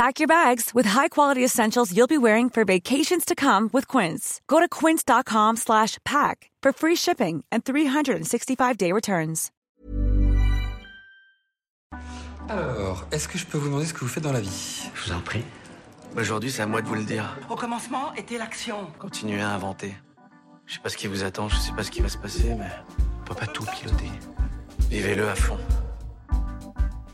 Pack your bags with high-quality essentials you'll be wearing for vacations to come with Quince. Go to quince.com slash pack for free shipping and 365-day returns. Alors, est-ce que je peux vous demander ce que vous faites dans la vie Je vous en prie. Aujourd'hui, c'est à moi de vous le dire. Au commencement était l'action. Continuez à inventer. Je sais pas ce qui vous attend, je sais pas ce qui va se passer, mais on peut pas tout piloter. Vivez-le à fond.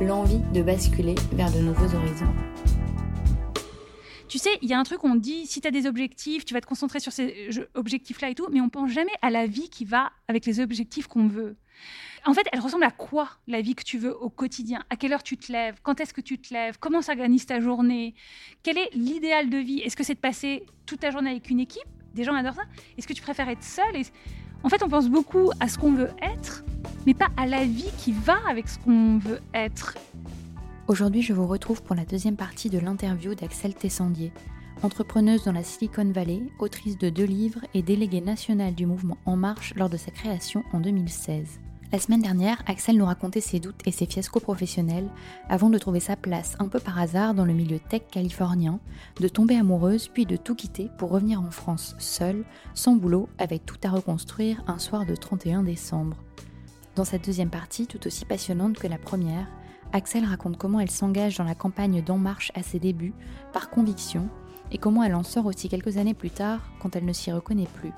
l'envie de basculer vers de nouveaux horizons. Tu sais, il y a un truc, on dit, si tu as des objectifs, tu vas te concentrer sur ces objectifs-là et tout, mais on pense jamais à la vie qui va avec les objectifs qu'on veut. En fait, elle ressemble à quoi la vie que tu veux au quotidien? À quelle heure tu te lèves? Quand est-ce que tu te lèves? Comment s'organise ta journée? Quel est l'idéal de vie? Est-ce que c'est de passer toute ta journée avec une équipe? Des gens adorent ça. Est-ce que tu préfères être seul En fait, on pense beaucoup à ce qu'on veut être, mais pas à la vie qui va avec ce qu'on veut être. Aujourd'hui, je vous retrouve pour la deuxième partie de l'interview d'Axel Tessandier, entrepreneuse dans la Silicon Valley, autrice de deux livres et déléguée nationale du mouvement En Marche lors de sa création en 2016. La semaine dernière, Axel nous racontait ses doutes et ses fiascos professionnels avant de trouver sa place un peu par hasard dans le milieu tech californien, de tomber amoureuse puis de tout quitter pour revenir en France seule, sans boulot, avec tout à reconstruire un soir de 31 décembre. Dans cette deuxième partie, tout aussi passionnante que la première, Axel raconte comment elle s'engage dans la campagne d'En Marche à ses débuts, par conviction, et comment elle en sort aussi quelques années plus tard quand elle ne s'y reconnaît plus.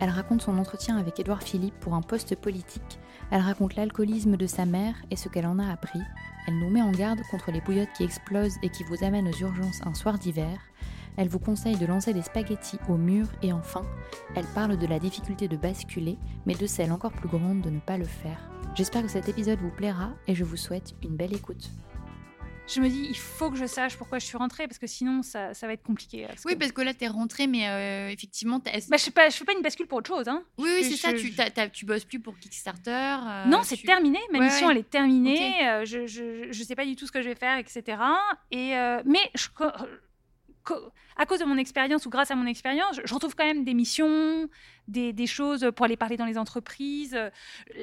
Elle raconte son entretien avec Édouard Philippe pour un poste politique elle raconte l'alcoolisme de sa mère et ce qu'elle en a appris. Elle nous met en garde contre les bouillottes qui explosent et qui vous amènent aux urgences un soir d'hiver. Elle vous conseille de lancer des spaghettis au mur et enfin, elle parle de la difficulté de basculer, mais de celle encore plus grande de ne pas le faire. J'espère que cet épisode vous plaira et je vous souhaite une belle écoute je me dis, il faut que je sache pourquoi je suis rentrée, parce que sinon, ça, ça va être compliqué. oui, parce que là, tu es rentrée, mais euh, effectivement... Bah, je ne fais, fais, pas une bascule pour autre chose. Hein. Oui, oui, c'est ça, tu, ne tu bosses plus pour Kickstarter. Euh, non, c'est terminé, ma mission, elle est terminée, euh, je, je, je, sais pas du tout ce que je vais faire, etc. Et, mais je, à cause de mon expérience ou grâce à mon expérience, je retrouve quand même des missions, des, des choses pour aller parler dans les entreprises.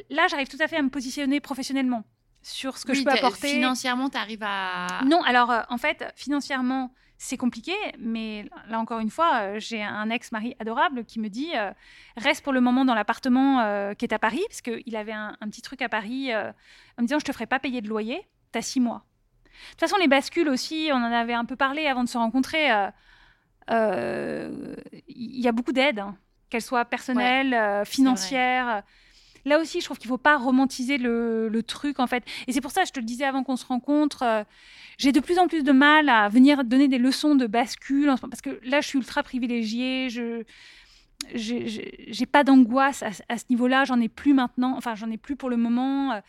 Là, j'arrive tout à fait à me positionner professionnellement sur ce que je peux apporter. Financièrement, tu arrives à... Non, alors euh, en fait, financièrement, c'est compliqué, mais là encore une fois, euh, j'ai un ex-mari adorable qui me dit euh, reste pour le moment dans l'appartement qui est à Paris, parce qu'il avait un, petit truc à Paris, en me disant je te ferai pas payer de loyer, tu as six mois. De toute façon, les bascules aussi, on en avait un peu parlé avant de se rencontrer. Il y a beaucoup d'aides, hein, qu'elles soient personnelles, financières. Là aussi, je trouve qu'il ne faut pas romantiser le, truc, en fait. Et c'est pour ça, je te le disais avant qu'on se rencontre, euh, j'ai de plus en plus de mal à venir donner des leçons de bascule, parce que là, je suis ultra privilégiée. Je... j'ai pas d'angoisse à, ce niveau-là, j'en ai plus maintenant, enfin j'en ai plus pour le moment.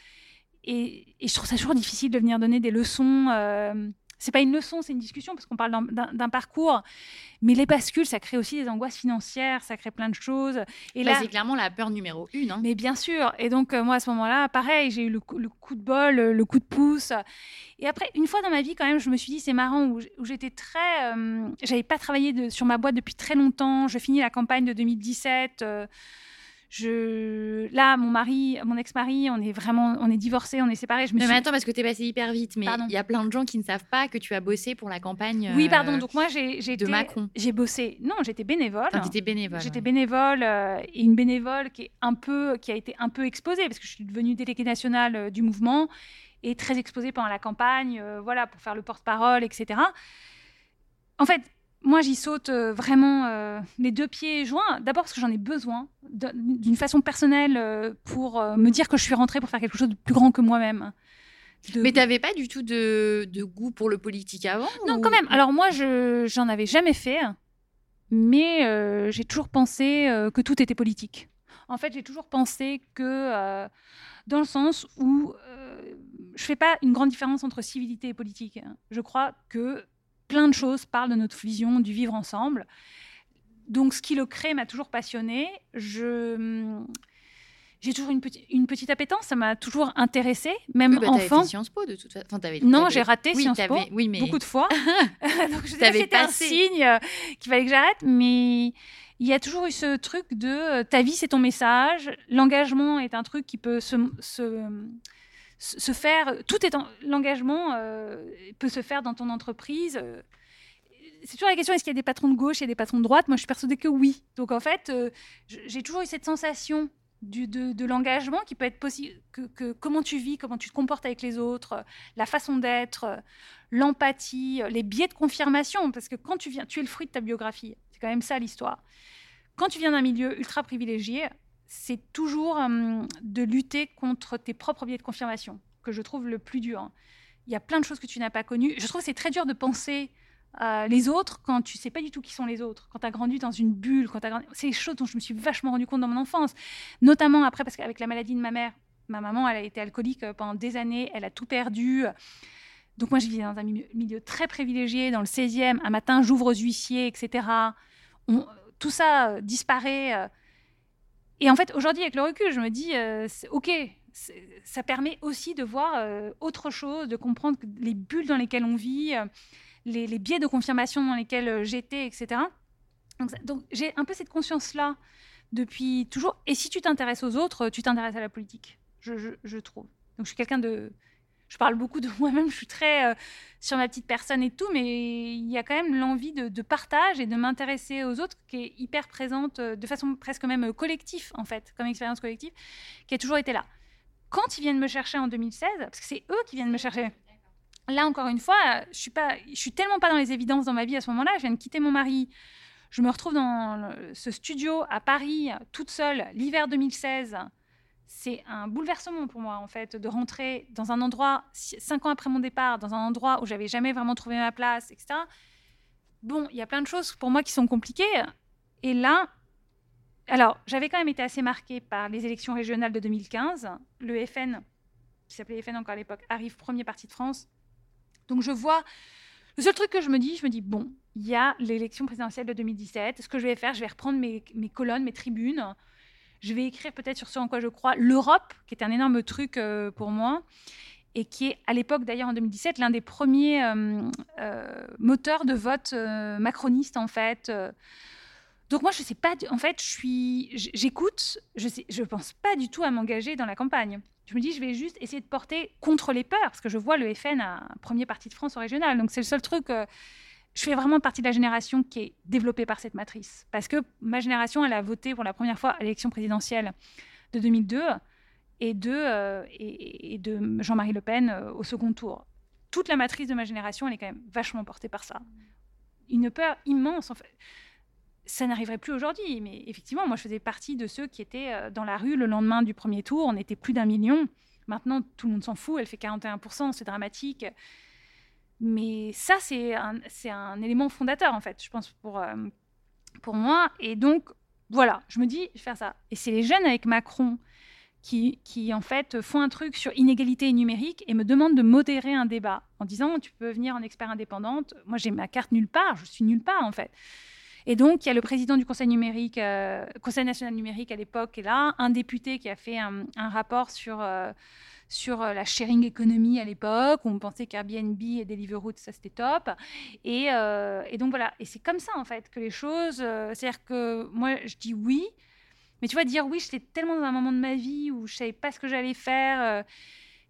Et, et, je trouve ça toujours difficile de venir donner des leçons c'est pas une leçon, c'est une discussion parce qu'on parle d'un parcours. Mais les bascules, ça crée aussi des angoisses financières, ça crée plein de choses. Et bah, là, c'est clairement la peur numéro une. Hein. Mais bien sûr. Et donc euh, moi à ce moment-là, pareil, j'ai eu le, coup de bol, le, coup de pouce. Et après, une fois dans ma vie, quand même, je me suis dit c'est marrant où, j'étais très, euh, j'avais pas travaillé sur ma boîte depuis très longtemps. Je finis la campagne de 2017 je là mon mari mon ex-mari on est vraiment on est divorcés on est séparés je me mais attends parce que tu es passé hyper vite mais il y a plein de gens qui ne savent pas que tu as bossé pour la campagne oui pardon donc moi j'ai de Macron. j'ai bossé. Non j'étais bénévole. Enfin, étais bénévole j'étais bénévole euh, et une bénévole qui est un peu qui a été un peu exposée parce que je suis devenue déléguée nationale euh, du mouvement et très exposée pendant la campagne euh, voilà pour faire le porte-parole etc en fait moi, j'y saute euh, vraiment euh, les deux pieds joints. D'abord parce que j'en ai besoin d'une façon personnelle euh, pour me dire que je suis rentrée pour faire quelque chose de plus grand que moi-même. Mais tu n'avais pas du tout de, goût pour le politique avant Non, quand même. Alors moi, je j'en avais jamais fait, mais j'ai toujours pensé que tout était politique. En fait, j'ai toujours pensé que dans le sens où je fais pas une grande différence entre civilité et politique. Je crois que plein de choses parlent de notre vision du vivre ensemble. Donc, ce qui le crée m'a toujours passionnée. Je j'ai toujours une, petite, une petite appétence, ça m'a toujours intéressée, même oui, bah, enfant. Fait Sciences Po de toute façon. non, j'ai raté Sciences Po oui, mais... beaucoup de fois. Donc je c'était un signe euh, qu'il fallait que j'arrête, mais il y a toujours eu ce truc de euh, ta vie c'est ton message, l'engagement est un truc qui peut se, se se faire, tout est l'engagement euh, peut se faire dans ton entreprise. Euh, c'est toujours la question est-ce qu'il y a des patrons de gauche et des patrons de droite? Moi, je suis persuadée que oui. Donc, en fait, euh, j'ai toujours eu cette sensation de, l'engagement qui peut être possible, que, comment tu vis, comment tu te comportes avec les autres, la façon d'être, l'empathie, les biais de confirmation, parce que quand tu viens, tu es le fruit de ta biographie. C'est quand même ça l'histoire. Quand tu viens d'un milieu ultra privilégié, c'est toujours euh, de lutter contre tes propres biais de confirmation que je trouve le plus dur. Il y a plein de choses que tu n'as pas connues. Je trouve que c'est très dur de penser euh, les autres quand tu sais pas du tout qui sont les autres, quand tu as grandi dans une bulle, quand grandi... c'est des choses dont je me suis vachement rendu compte dans mon enfance, notamment après parce qu'avec la maladie de ma mère, ma maman elle a été alcoolique euh, pendant des années, elle a tout perdu. Donc moi je vivais dans un milieu, très privilégié, dans le 16e, un matin j'ouvre aux huissiers, etc. tout ça disparaît et en fait, aujourd'hui, avec le recul, je me dis, euh, OK, ça permet aussi de voir euh, autre chose, de comprendre les bulles dans lesquelles on vit, euh, les, biais de confirmation dans lesquels j'étais, etc. Donc, j'ai un peu cette conscience-là depuis toujours. Et si tu t'intéresses aux autres, tu t'intéresses à la politique, je trouve. Donc, je suis quelqu'un de je parle beaucoup de moi-même, je suis très euh, sur ma petite personne et tout, mais il y a quand même l'envie de, partage et de m'intéresser aux autres qui est hyper présente euh, de façon presque même euh, collective, en fait, comme expérience collective, qui a toujours été là. Quand ils viennent me chercher en 2016, parce que c'est eux qui viennent me chercher, là encore une fois, je suis je suis tellement pas dans les évidences dans ma vie à ce moment-là. Je viens de quitter mon mari, je me retrouve dans ce studio à Paris toute seule l'hiver 2016 c'est un bouleversement pour moi, en fait, de rentrer dans un endroit, cinq ans après mon départ, dans un endroit où j'avais jamais vraiment trouvé ma place, etc. Bon, il y a plein de choses pour moi qui sont compliquées. Et là, alors, j'avais quand même été assez marquée par les élections régionales de 2015. Le FN, qui s'appelait FN encore à l'époque, arrive premier parti de France. Donc, je vois. Le seul truc que je me dis, je me dis, bon, il y a l'élection présidentielle de 2017. Ce que je vais faire, je vais reprendre mes, mes colonnes, mes tribunes je vais écrire peut-être sur ce en quoi je crois. L'Europe, qui est un énorme truc euh, pour moi, et qui est à l'époque, d'ailleurs en 2017, l'un des premiers euh, euh, moteurs de vote macroniste, en fait. Donc moi, je sais pas, en fait, je suis, j'écoute, je ne je pense pas du tout à m'engager dans la campagne. Je me dis, je vais juste essayer de porter contre les peurs, parce que je vois le FN un premier parti de France au régional. Donc c'est le seul truc je fais vraiment partie de la génération qui est développée par cette matrice. Parce que ma génération, elle a voté pour la première fois à l'élection présidentielle de 2002 et de, euh, et, de Jean-Marie Le Pen euh, au second tour. Toute la matrice de ma génération, elle est quand même vachement portée par ça. Une peur immense. Ça n'arriverait plus aujourd'hui, mais effectivement, moi, je faisais partie de ceux qui étaient euh, dans la rue le lendemain du premier tour. On était plus d'un million. Maintenant, tout le monde s'en fout. Elle fait 41%, c'est dramatique. Mais ça, c'est un, élément fondateur, en fait, je pense, pour, euh, pour moi. Et donc, voilà, je me dis, je vais faire ça. Et c'est les jeunes avec Macron qui, qui, en fait, font un truc sur inégalité numérique et me demandent de modérer un débat en disant, tu peux venir en expert indépendante. Moi, j'ai ma carte nulle part, je suis nulle part, en fait. Et donc, il y a le président du Conseil numérique, euh, Conseil national numérique à l'époque, et là, un député qui a fait un, rapport sur, euh, sur euh, la sharing economy à l'époque, où on pensait qu'Airbnb et Deliveroo, ça c'était top. Et, et, donc voilà, et c'est comme ça en fait que les choses. C'est-à-dire que moi, je dis oui, mais tu vois, dire oui, j'étais tellement dans un moment de ma vie où je savais pas ce que j'allais faire.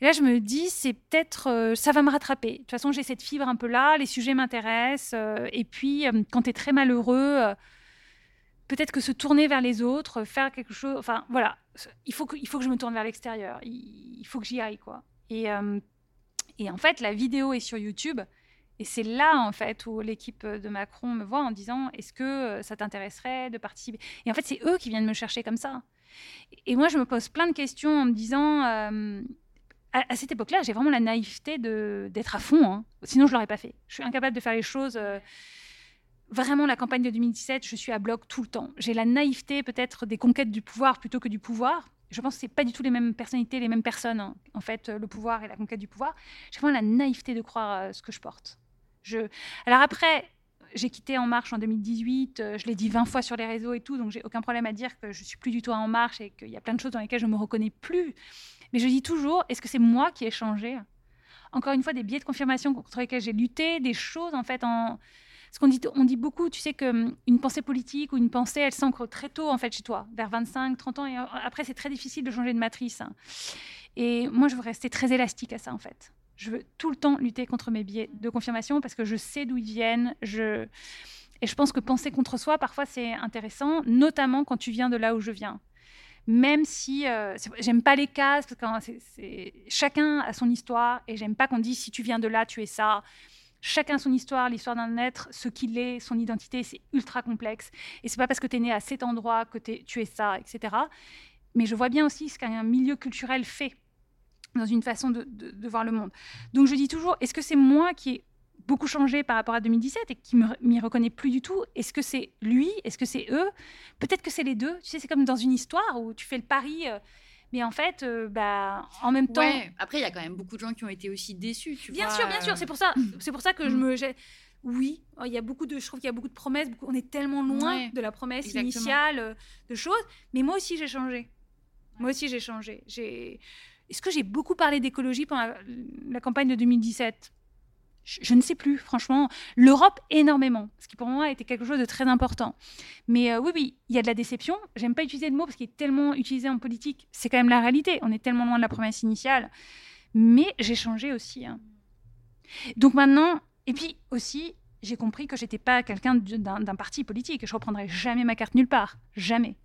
Là, je me dis, c'est peut-être, euh, ça va me rattraper. De toute façon, j'ai cette fibre un peu là, les sujets m'intéressent. Euh, et puis, euh, quand tu es très malheureux, peut-être que se tourner vers les autres, faire quelque chose, enfin, voilà, il faut que, il faut que je me tourne vers l'extérieur. Il, faut que j'y aille, quoi. Et, et en fait, la vidéo est sur YouTube. Et c'est là, en fait, où l'équipe de Macron me voit en disant Est-ce que ça t'intéresserait de participer? Et en fait, c'est eux qui viennent me chercher comme ça. Et moi, je me pose plein de questions en me disant à, cette époque-là, j'ai vraiment la naïveté d'être à fond. Hein. Sinon, je l'aurais pas fait. Je suis incapable de faire les choses. Euh, vraiment, la campagne de 2017, je suis à bloc tout le temps. J'ai la naïveté peut-être des conquêtes du pouvoir plutôt que du pouvoir. Je pense que c'est pas du tout les mêmes personnalités, les mêmes personnes. Hein. En fait, le pouvoir et la conquête du pouvoir. J'ai vraiment la naïveté de croire euh, ce que je porte. Alors après, j'ai quitté En Marche en 2018, euh, je l'ai dit 20 fois sur les réseaux et tout, donc j'ai aucun problème à dire que je suis plus du tout à En Marche et qu'il y a plein de choses dans lesquelles je me reconnais plus. Mais je dis toujours, est-ce que c'est moi qui ai changé? Encore une fois, des biais de confirmation contre lesquels j'ai lutté, des choses en fait en ce qu'on dit, on dit beaucoup, tu sais, qu'une hum, pensée politique ou une pensée, elle s'ancre très tôt, en fait, chez toi, vers 25, 30 ans. Et euh, après, c'est très difficile de changer de matrice. Hein. Et moi, je veux rester très élastique à ça, en fait. Je veux tout le temps lutter contre mes biais de confirmation parce que je sais d'où ils viennent. Je... Et je pense que penser contre soi, parfois, c'est intéressant, notamment quand tu viens de là où je viens même si euh, j'aime pas les cases, parce que c'est, chacun a son histoire, et j'aime pas qu'on dise si tu viens de là, tu es ça. Chacun son histoire, l'histoire d'un être, ce qu'il est, son identité, c'est ultra complexe. Et c'est pas parce que tu es né à cet endroit que tu es ça, etc. Mais je vois bien aussi ce qu'un milieu culturel fait dans une façon de, de, voir le monde. Donc je dis toujours, est-ce que c'est moi qui ai beaucoup changé par rapport à 2017 et qui m'y reconnaît plus du tout? Est-ce que c'est lui? Est-ce que c'est eux? Peut-être que c'est les deux. Tu sais, c'est comme dans une histoire où tu fais le pari. Euh, mais en fait, euh, bah, en même temps. Après, il y a quand même beaucoup de gens qui ont été aussi déçus. Tu bien sûr, bien sûr. C'est pour ça. C'est pour ça que je me. Oui, il y a beaucoup de. Je trouve qu'il y a beaucoup de promesses. On est tellement loin de la promesse initiale euh, de choses. Mais moi aussi, j'ai changé. Moi aussi, j'ai changé. J'ai. Est-ce que j'ai beaucoup parlé d'écologie pendant la campagne de 2017 je, ne sais plus, franchement. L'Europe, énormément, ce qui pour moi était quelque chose de très important. Mais euh, oui, oui, il y a de la déception. J'aime pas utiliser le mot parce qu'il est tellement utilisé en politique. C'est quand même la réalité. On est tellement loin de la promesse initiale. Mais j'ai changé aussi. Hein. Donc maintenant, et puis aussi, j'ai compris que j'étais pas quelqu'un d'un parti politique. Je reprendrai jamais ma carte nulle part. Jamais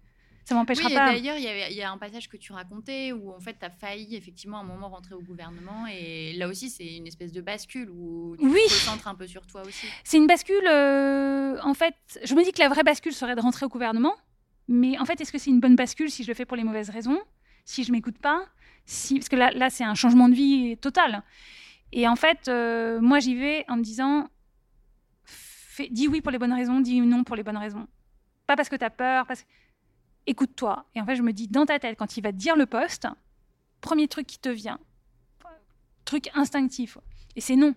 ça m'empêchera pas. D'ailleurs, il y, a un passage que tu racontais où en fait, tu as failli effectivement à un moment rentrer au gouvernement. Et là aussi, c'est une espèce de bascule où tu oui. te concentres un peu sur toi aussi. C'est une bascule. Euh, en fait, je me dis que la vraie bascule serait de rentrer au gouvernement. Mais en fait, est-ce que c'est une bonne bascule si je le fais pour les mauvaises raisons Si je m'écoute pas si... Parce que là, là c'est un changement de vie total. Et en fait, euh, moi, j'y vais en me disant dis oui pour les bonnes raisons, dis non pour les bonnes raisons. Pas parce que tu as peur, parce que écoute-toi. Et en fait, je me dis, dans ta tête, quand il va te dire le poste, premier truc qui te vient, truc instinctif, et c'est non.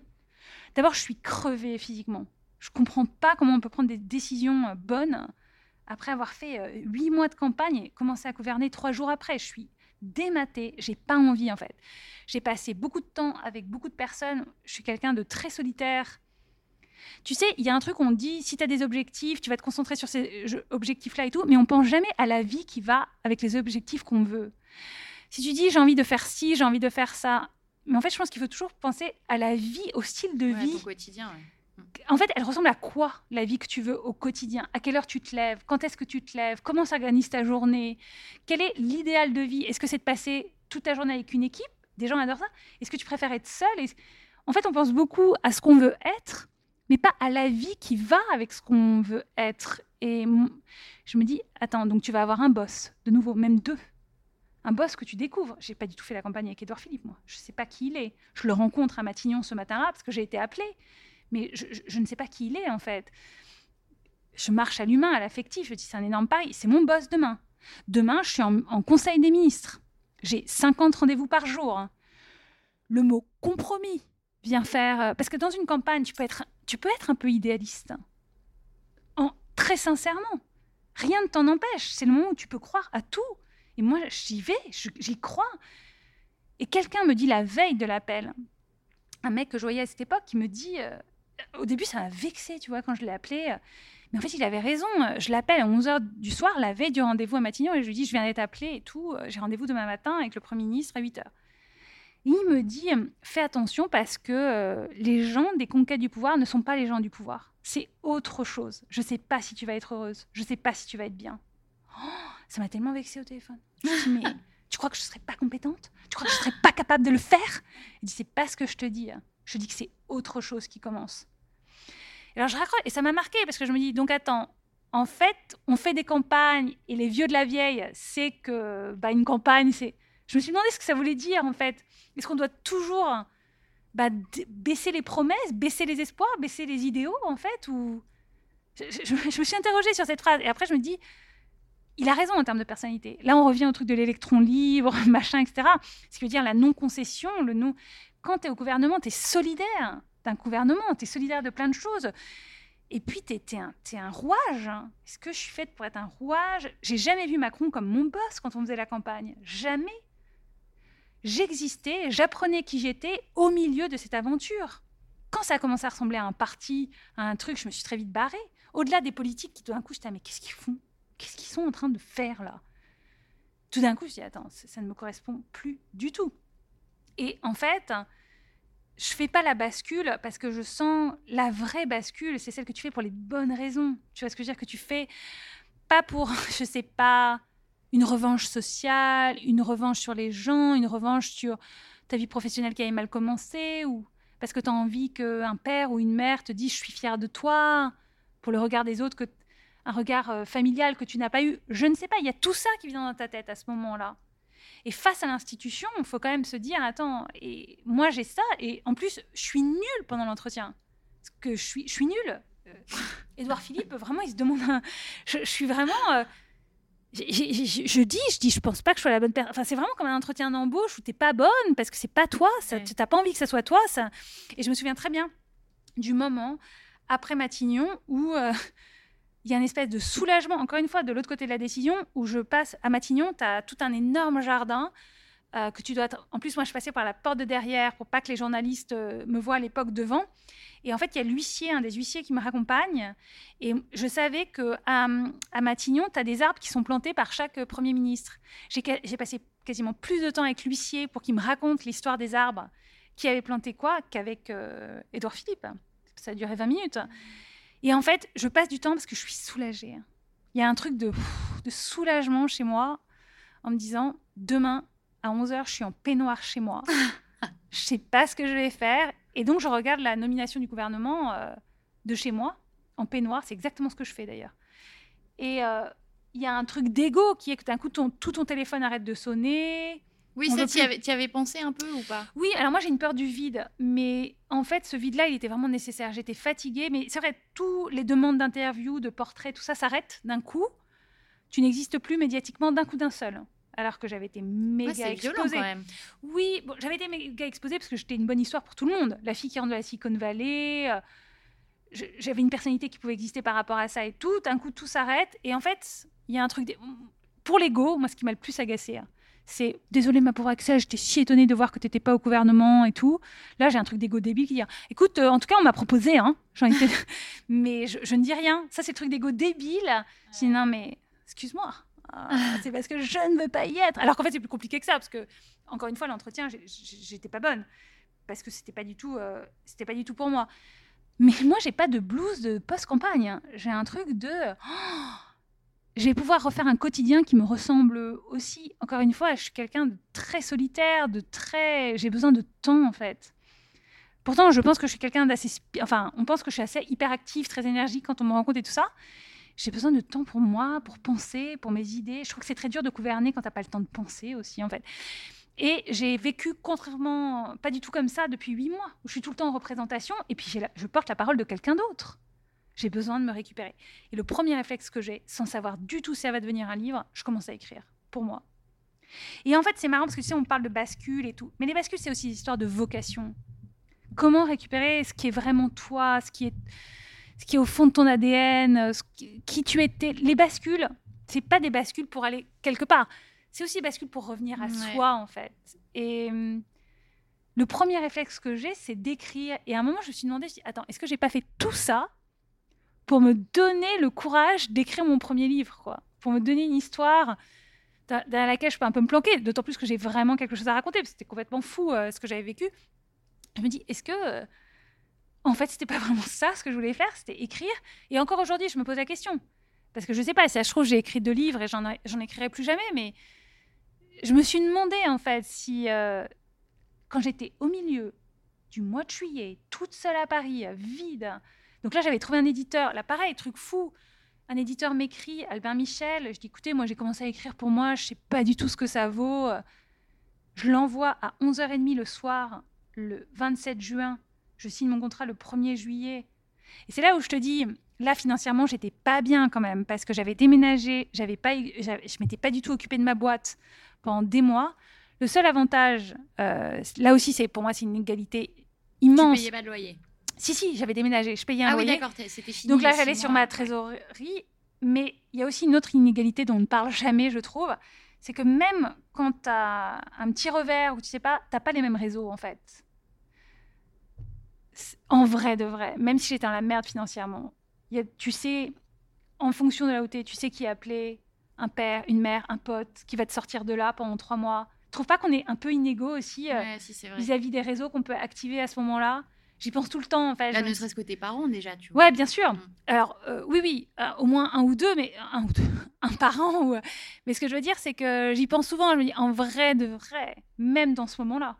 D'abord, je suis crevée physiquement. Je comprends pas comment on peut prendre des décisions euh, bonnes après avoir fait euh, huit mois de campagne et commencer à gouverner trois jours après. Je suis dématée, j'ai pas envie en fait. J'ai passé beaucoup de temps avec beaucoup de personnes. Je suis quelqu'un de très solitaire tu sais, il y a un truc, on dit, si tu as des objectifs, tu vas te concentrer sur ces objectifs-là et tout, mais on pense jamais à la vie qui va avec les objectifs qu'on veut. Si tu dis, j'ai envie de faire ci, j'ai envie de faire ça, mais en fait, je pense qu'il faut toujours penser à la vie, au style de vie. Au quotidien, En fait, elle ressemble à quoi la vie que tu veux au quotidien? À quelle heure tu te lèves? Quand est-ce que tu te lèves? Comment s'organise ta journée? Quel est l'idéal de vie? Est-ce que c'est de passer toute ta journée avec une équipe? Des gens adorent ça. Est-ce que tu préfères être seul En fait, on pense beaucoup à ce qu'on veut être mais pas à la vie qui va avec ce qu'on veut être. Et je me dis, attends, donc tu vas avoir un boss, de nouveau, même deux. Un boss que tu découvres. J'ai pas du tout fait la campagne avec Edouard Philippe, moi. Je sais pas qui il est. Je le rencontre à Matignon ce matin-là parce que j'ai été appelée. Mais je, ne sais pas qui il est, en fait. je marche à l'humain, à l'affectif. Je dis, c'est un énorme pari. C'est mon boss demain. Demain, je suis en, en conseil des ministres. J'ai 50 rendez-vous par jour. Le mot compromis vient faire. euh, Parce que dans une campagne, tu peux être, tu peux être un peu idéaliste. Très sincèrement. Rien ne t'en empêche. C'est le moment où tu peux croire à tout. Et moi, j'y vais, j'y crois. Et quelqu'un me dit la veille de l'appel, un mec que je voyais à cette époque, qui me dit. euh, au début, ça m'a vexé, tu vois, quand je l'ai appelé. mais en fait, il avait raison. Je l'appelle à 11h du soir, la veille du rendez-vous à Matignon, et je lui dis Je viens d'être appelé et tout. J'ai rendez-vous demain matin avec le Premier ministre à 8h. Il me dit Fais attention parce que euh, les gens des conquêtes du pouvoir ne sont pas les gens du pouvoir. C'est autre chose. Je sais pas si tu vas être heureuse. Je sais pas si tu vas être bien. Oh, ça m'a tellement vexé au téléphone. Je me suis dit, mais tu crois que je serais pas compétente? Tu crois que je serais pas capable de le faire? Il dit, c'est pas ce que je te dis. Je dis que c'est autre chose qui commence. Et alors je raccroche, et ça m'a marqué parce que je me dis, donc attends, en fait, on fait des campagnes et les vieux de la vieille, c'est que bah, une campagne, c'est. Je me suis demandé ce que ça voulait dire en fait. Est-ce qu'on doit toujours bah, baisser les promesses, baisser les espoirs, baisser les idéaux en fait ou je, me suis interrogée sur cette phrase et après je me dis il a raison en termes de personnalité. Là, on revient au truc de l'électron libre, machin, etc. Ce qui veut dire la non-concession, le non. Quand tu es au gouvernement, tu es solidaire d'un gouvernement, tu es solidaire de plein de choses. Et puis, tu es, t'es un rouage. Est-ce que je suis faite pour être un rouage? J'ai jamais vu Macron comme mon boss quand on faisait la campagne. Jamais. J'existais, j'apprenais qui j'étais au milieu de cette aventure. Quand ça a commencé à ressembler à un parti, à un truc, je me suis très vite barrée. Au-delà des politiques qui, tout d'un coup, je disais, mais qu'est-ce qu'ils font? Qu'est-ce qu'ils sont en train de faire là? Tout d'un coup, je dis, attends, ça, ça ne me correspond plus du tout. Et en fait, je fais pas la bascule parce que je sens la vraie bascule, c'est celle que tu fais pour les bonnes raisons. Tu vois ce que je veux dire? Que tu fais pas pour, je sais pas, une revanche sociale, une revanche sur les gens, une revanche sur ta vie professionnelle qui avait mal commencé, ou parce que tu as envie qu'un père ou une mère te dise je suis fière de toi, pour le regard des autres, que un regard euh, familial que tu n'as pas eu. Je ne sais pas, il y a tout ça qui vient dans ta tête à ce moment-là. Et face à l'institution, il faut quand même se dire attends, et moi j'ai ça, et en plus, je suis nulle pendant l'entretien. Parce que je suis, nulle. Euh, Édouard Philippe, vraiment, il se demande. je suis vraiment. euh, je dis, je dis, je pense pas que je sois la bonne personne. Enfin, c'est vraiment comme un entretien d'embauche où t'es pas bonne parce que c'est pas toi. Ça. T'as pas envie que ça soit toi. Ça. Et je me souviens très bien du moment après Matignon où euh, il y a une espèce de soulagement, encore une fois, de l'autre côté de la décision, où je passe à Matignon, tu as tout un énorme jardin euh, que tu dois. En plus, moi, je passais par la porte de derrière pour pas que les journalistes euh, me voient à l'époque devant. Et en fait, il y a l'huissier, un des huissiers qui me raccompagne. Et je savais que à, Matignon, tu as des arbres qui sont plantés par chaque euh, Premier ministre. J'ai passé quasiment plus de temps avec l'huissier pour qu'il me raconte l'histoire des arbres qui avait planté quoi qu'avec euh, Édouard Philippe. Ça duré 20 minutes. Et en fait, je passe du temps parce que je suis soulagée. Il y a un truc de soulagement chez moi en me disant demain à 11h, je suis en peignoir chez moi. je sais pas ce que je vais faire. Et donc, je regarde la nomination du gouvernement euh, de chez moi en peignoir. C'est exactement ce que je fais d'ailleurs. Et euh, il y a un truc d'ego qui est que d'un coup, ton- tout ton téléphone arrête de sonner. Oui, ça, tu avais, avais pensé un peu ou pas? Oui, alors moi j'ai une peur du vide, mais en fait ce vide-là il était vraiment nécessaire. J'étais fatiguée, mais c'est vrai, tous les demandes d'interview, de portraits, tout ça s'arrête d'un coup. Tu n'existes plus médiatiquement d'un coup d'un seul. Alors que j'avais été méga Ouais, violent exposée. quand même. Oui, bon, j'avais été méga exposée parce que j'étais une bonne histoire pour tout le monde. La fille qui rentre de la Silicon Valley, euh, j'avais une personnalité qui pouvait exister par rapport à ça et tout. D'un coup, tout s'arrête. Et en fait, il y a un truc. dé- Pour l'ego, moi, ce qui m'a le plus agacé, hein, c'est désolé, ma pauvre Axel, j'étais si étonnée de voir que tu n'étais pas au gouvernement et tout. Là, j'ai un truc d'ego débile qui dit écoute, euh, en tout cas, on m'a proposé, hein, j'en étais- mais je, je ne dis rien. Ça, c'est le truc d'ego débile. Je dis non, mais excuse-moi. Euh, c'est parce que je ne veux pas y être. Alors qu'en fait, c'est plus compliqué que ça, parce que, encore une fois, l'entretien, j'étais pas bonne. Parce que c'était pas du tout, euh, c'était pas du tout pour moi. Mais moi, j'ai pas de blues de post-campagne. hein. J'ai un truc de. oh, je vais pouvoir refaire un quotidien qui me ressemble aussi. Encore une fois, je suis quelqu'un de très solitaire, de très. J'ai besoin de temps, en fait. Pourtant, je pense que je suis quelqu'un d'assez. Enfin, on pense que je suis assez hyperactive, très énergique quand on me rencontre et tout ça. J'ai besoin de temps pour moi, pour penser, pour mes idées. Je trouve que c'est très dur de gouverner quand t'as pas le temps de penser aussi, en fait. Et j'ai vécu contrairement, pas du tout comme ça depuis huit mois, où je suis tout le temps en représentation, et puis je porte la parole de quelqu'un d'autre. J'ai besoin de me récupérer. Et le premier réflexe que j'ai, sans savoir du tout si ça va devenir un livre, je commence à écrire pour moi. Et en fait, c'est marrant parce que tu sais, on parle de bascule et tout. Mais les bascules, c'est aussi l'histoire de vocation. Comment récupérer ce qui est vraiment toi, ce qui est, ce qui est au fond de ton ADN, ce qui, qui tu étais. Les bascules, c'est pas des bascules pour aller quelque part. C'est aussi des bascules pour revenir à Ouais. soi, en fait. Et hum, le premier réflexe que j'ai, c'est d'écrire. Et à un moment, je me suis demandé, je dis, attends, est-ce que j'ai pas fait tout ça pour me donner le courage d'écrire mon premier livre, quoi? Pour me donner une histoire dans, dans laquelle je peux un peu me planquer, d'autant plus que j'ai vraiment quelque chose à raconter, parce que c'était complètement fou euh, ce que j'avais vécu. Je me dis, est-ce que, euh, en fait, c'était pas vraiment ça ce que je voulais faire, c'était écrire Et encore aujourd'hui, je me pose la question, parce que je sais pas, si se trouve, j'ai écrit deux livres et j'en ai- j'en écrirai plus jamais, mais je me suis demandé, en fait, si, euh, quand j'étais au milieu du mois de juillet, toute seule à Paris, vide, donc là, j'avais trouvé un éditeur, là, pareil, truc fou, un éditeur m'écrit, Albin Michel. Je dis, écoutez, moi, j'ai commencé à écrire pour moi, je sais pas du tout ce que ça vaut. Je l'envoie à 11h30 le soir, le 27 juin. Je signe mon contrat le 1er juillet. Et c'est là où je te dis, là, financièrement, j'étais pas bien quand même, parce que j'avais déménagé, j'avais pas, je m'étais pas du tout occupée de ma boîte pendant des mois. Le seul avantage, euh, là aussi, c'est pour moi, c'est une égalité Tu immense. payais pas de loyer. Si, si, j'avais déménagé, je payais un Ah oui, loyer. d'accord, c'était fini. Donc là, j'allais sur ma trésorerie. Mais il y a aussi une autre inégalité dont on ne parle jamais, je trouve. C'est que même quand tu as un petit revers ou tu sais pas, tu pas les mêmes réseaux en fait. En vrai de vrai, même si j'étais dans la merde financièrement, il y a- tu sais, en fonction de là où tu sais qui appeler un père, une mère, un pote qui va te sortir de là pendant trois mois. Tu trouves pas qu'on est un peu inégaux aussi euh, si, vis-à-vis des réseaux qu'on peut activer à ce moment-là J'y pense tout le temps en fait. Là, Je me ne serait-ce que tes parents, déjà, tu vois. Ouais, bien sûr. Mm. Alors, euh, oui, oui, euh, au moins un ou deux, mais un ou deux, un par an. Ou... Mais ce que je veux dire, c'est que j'y pense souvent. Je me dis, en vrai de vrai, même dans ce moment-là,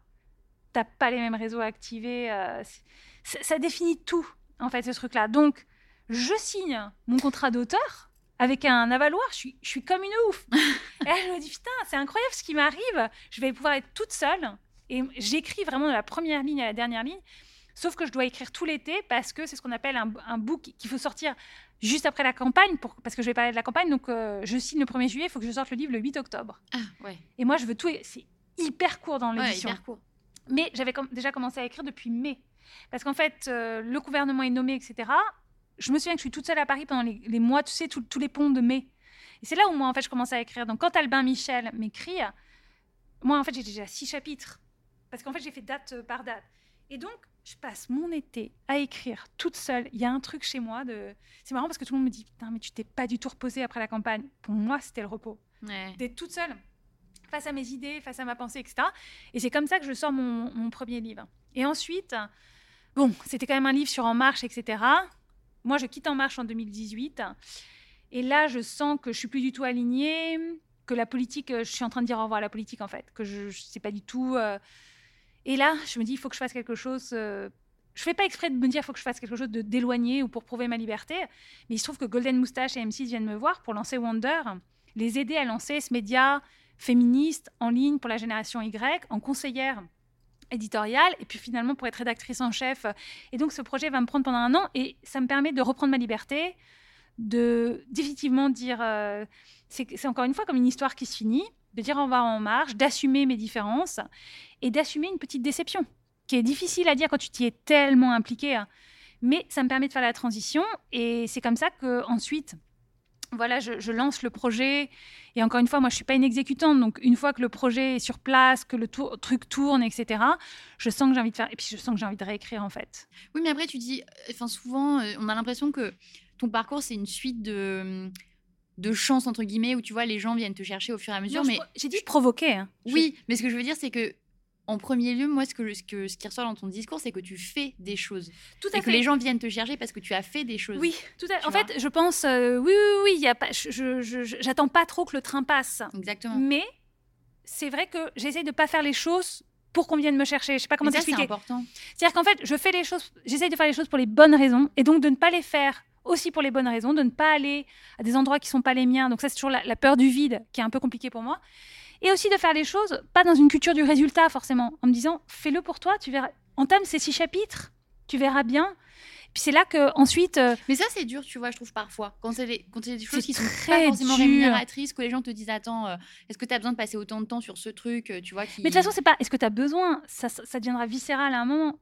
t'as pas les mêmes réseaux activés. Ça définit tout, en fait, ce truc-là. Donc, je signe mon contrat d'auteur avec un avaloir. Je suis, je suis comme une ouf. Et là, je me dis, putain, c'est incroyable ce qui m'arrive. Je vais pouvoir être toute seule. Et j'écris vraiment de la première ligne à la dernière ligne. Sauf que je dois écrire tout l'été parce que c'est ce qu'on appelle un, un book qu'il faut sortir juste après la campagne, pour, parce que je vais parler de la campagne. Donc, euh, je signe le 1er juillet, il faut que je sorte le livre le 8 octobre. Ah, ouais. Et moi, je veux tout. C'est hyper court dans Ouais, l'édition. hyper court. Mais j'avais com- déjà commencé à écrire depuis mai. Parce qu'en fait, euh, le gouvernement est nommé, etc. Je me souviens que je suis toute seule à Paris pendant les, les mois, tu sais, tous- tous les ponts de mai. Et c'est là où moi, en fait, je commence à écrire. Donc, quand Albin Michel m'écrit, moi, en fait, j'ai déjà six chapitres. Parce qu'en fait, j'ai fait date euh, par date. Et donc, je passe mon été à écrire toute seule. Il y a un truc chez moi de. C'est marrant parce que tout le monde me dit Putain, mais tu t'es pas du tout reposée après la campagne. Pour moi, c'était le repos Ouais. d'être toute seule face à mes idées, face à ma pensée, etc. Et c'est comme ça que je sors mon, mon premier livre. Et ensuite, bon, c'était quand même un livre sur En Marche, etc. Moi, je quitte En Marche en 2018. Et là, je sens que je suis plus du tout alignée, que la politique, euh, je suis en train de dire au revoir à la politique, en fait, que je ne sais pas du tout. euh. Et là, je me dis, il faut que je fasse quelque chose. euh, Je fais pas exprès de me dire, il faut que je fasse quelque chose de d'éloigné ou pour prouver ma liberté. Mais il se trouve que Golden Moustache et M6 viennent me voir pour lancer Wonder, les aider à lancer ce média féministe en ligne pour la génération Y, en conseillère éditoriale, et puis finalement pour être rédactrice en chef. Et donc ce projet va me prendre pendant un an, et ça me permet de reprendre ma liberté, de définitivement dire, euh, c'est encore une fois comme une histoire qui se finit, de dire au revoir en marche, d'assumer mes différences, et d'assumer une petite déception, qui est difficile à dire quand tu t'y es tellement impliqué. hein. Mais ça me permet de faire la transition, et c'est comme ça que ensuite voilà, je, je lance le projet. Et encore une fois, moi, je suis pas une exécutante. Donc, une fois que le projet est sur place, que le tour- truc tourne, etc., je sens que j'ai envie de faire. Et puis, je sens que j'ai envie de réécrire, en fait. Oui, mais après, tu dis, enfin, souvent, euh, on a l'impression que ton parcours, c'est une suite de, de chances, entre guillemets, où tu vois, les gens viennent te chercher au fur et à mesure. Non, mais j'ai dit provoquer. hein. Oui, mais ce que je veux dire, c'est que, en premier lieu, moi, ce, que, ce, que, ce qui ressort dans ton discours, c'est que tu fais des choses. tout Et à que fait. les gens viennent te chercher parce que tu as fait des choses. Oui, tout à Tu En fait, je pense, euh, oui, oui, oui, il y a pas, je, je- je- j'attends pas trop que le train passe. Exactement. Mais c'est vrai que j'essaye de pas faire les choses pour qu'on vienne me chercher. Je sais pas comment ça, c'est t'expliquer. important. C'est-à-dire qu'en fait, je fais les choses, j'essaye de faire les choses pour les bonnes raisons, et donc de ne pas les faire aussi pour les bonnes raisons, de ne pas aller à des endroits qui sont pas les miens. Donc ça, c'est toujours la, la peur du vide qui est un peu compliquée pour moi. Et aussi de faire les choses pas dans une culture du résultat forcément, en me disant fais-le pour toi, tu verras. Entame ces six chapitres, tu verras bien. Puis c'est là que ensuite. euh, Mais ça, c'est dur, tu vois, je trouve parfois. Quand c'est des, quand c'est des choses qui sont très pas forcément dur. rémunératrices, que les gens te disent Attends, euh, est-ce que tu as besoin de passer autant de temps sur ce truc euh, Tu vois, qui... Mais de toute façon, c'est pas est-ce que tu as besoin? Ça, ça, ça deviendra viscéral à un moment.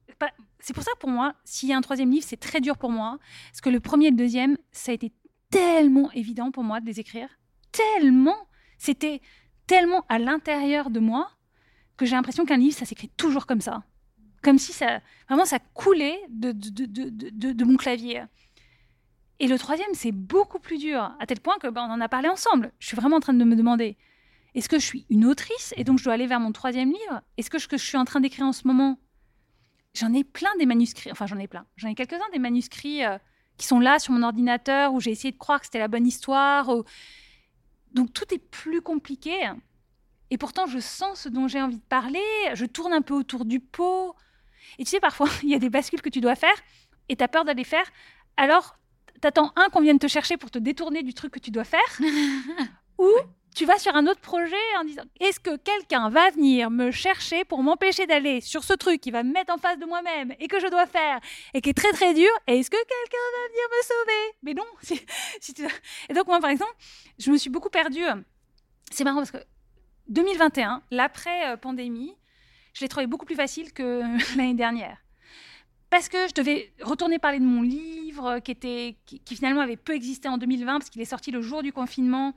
C'est pour ça, pour moi, s'il y a un troisième livre, c'est très dur pour moi. Parce que le premier et le deuxième, ça a été tellement évident pour moi de les écrire. Tellement. C'était tellement à l'intérieur de moi que j'ai l'impression qu'un livre, ça s'écrit toujours comme ça. Comme si ça, vraiment, ça coulait de, de, de, de, mon clavier. Et le troisième, c'est beaucoup plus dur, à tel point que bah, on en a parlé ensemble. Je suis vraiment en train de me demander est-ce que je suis une autrice et donc je dois aller vers mon troisième livre? Est-ce que ce que je suis en train d'écrire en ce moment, j'en ai plein des manuscrits, enfin j'en ai plein, j'en ai quelques-uns des manuscrits euh, qui sont là sur mon ordinateur où j'ai essayé de croire que c'était la bonne histoire. Donc tout est plus compliqué. Et pourtant, je sens ce dont j'ai envie de parler, je tourne un peu autour du pot. Et tu sais, parfois, il y a des bascules que tu dois faire et tu as peur d'aller faire. Alors, t'attends un qu'on vienne te chercher pour te détourner du truc que tu dois faire. sur un autre projet en disant est-ce que quelqu'un va venir me chercher pour m'empêcher d'aller sur ce truc qui va me mettre en face de moi-même et que je dois faire et qui est très très dur est-ce que quelqu'un va venir me sauver? Mais non et donc moi par exemple je me suis beaucoup perdue c'est marrant parce que 2021 l'après euh, pandémie je l'ai trouvé beaucoup plus facile que l'année dernière. Parce que je devais retourner parler de mon livre euh, qui était qui finalement avait peu existé en 2020 parce qu'il est sorti le jour du confinement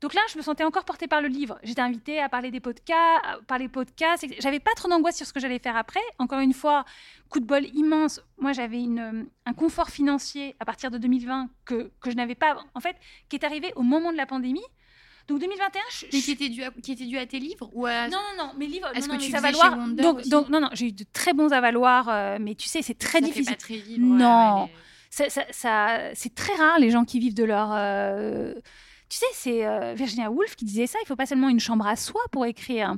donc là, je me sentais encore portée par le livre. J'étais invitée à parler des podcasts, à parler podcasts. J'avais pas trop d'angoisse sur ce que j'allais faire après. Encore une fois, coup de bol immense. Moi, j'avais une, euh, un confort financier à partir de 2020 que, que je n'avais pas, en fait, qui est arrivé au moment de la pandémie. Donc 2021, je, Mais qui était, dû à, qui était dû à tes livres ou à... non, non, non, mes livres, Est-ce que tu avaloirs. Donc, donc, non, non, j'ai eu de très bons avaloirs, euh, mais tu sais, c'est très ça difficile. Fait pas très vivre, Non. ouais, les- Ça- ça- ça- c'est très rare les gens qui vivent de leur. euh, Tu sais, c'est euh, Virginia Woolf qui disait ça. Il faut pas seulement une chambre à soi pour écrire.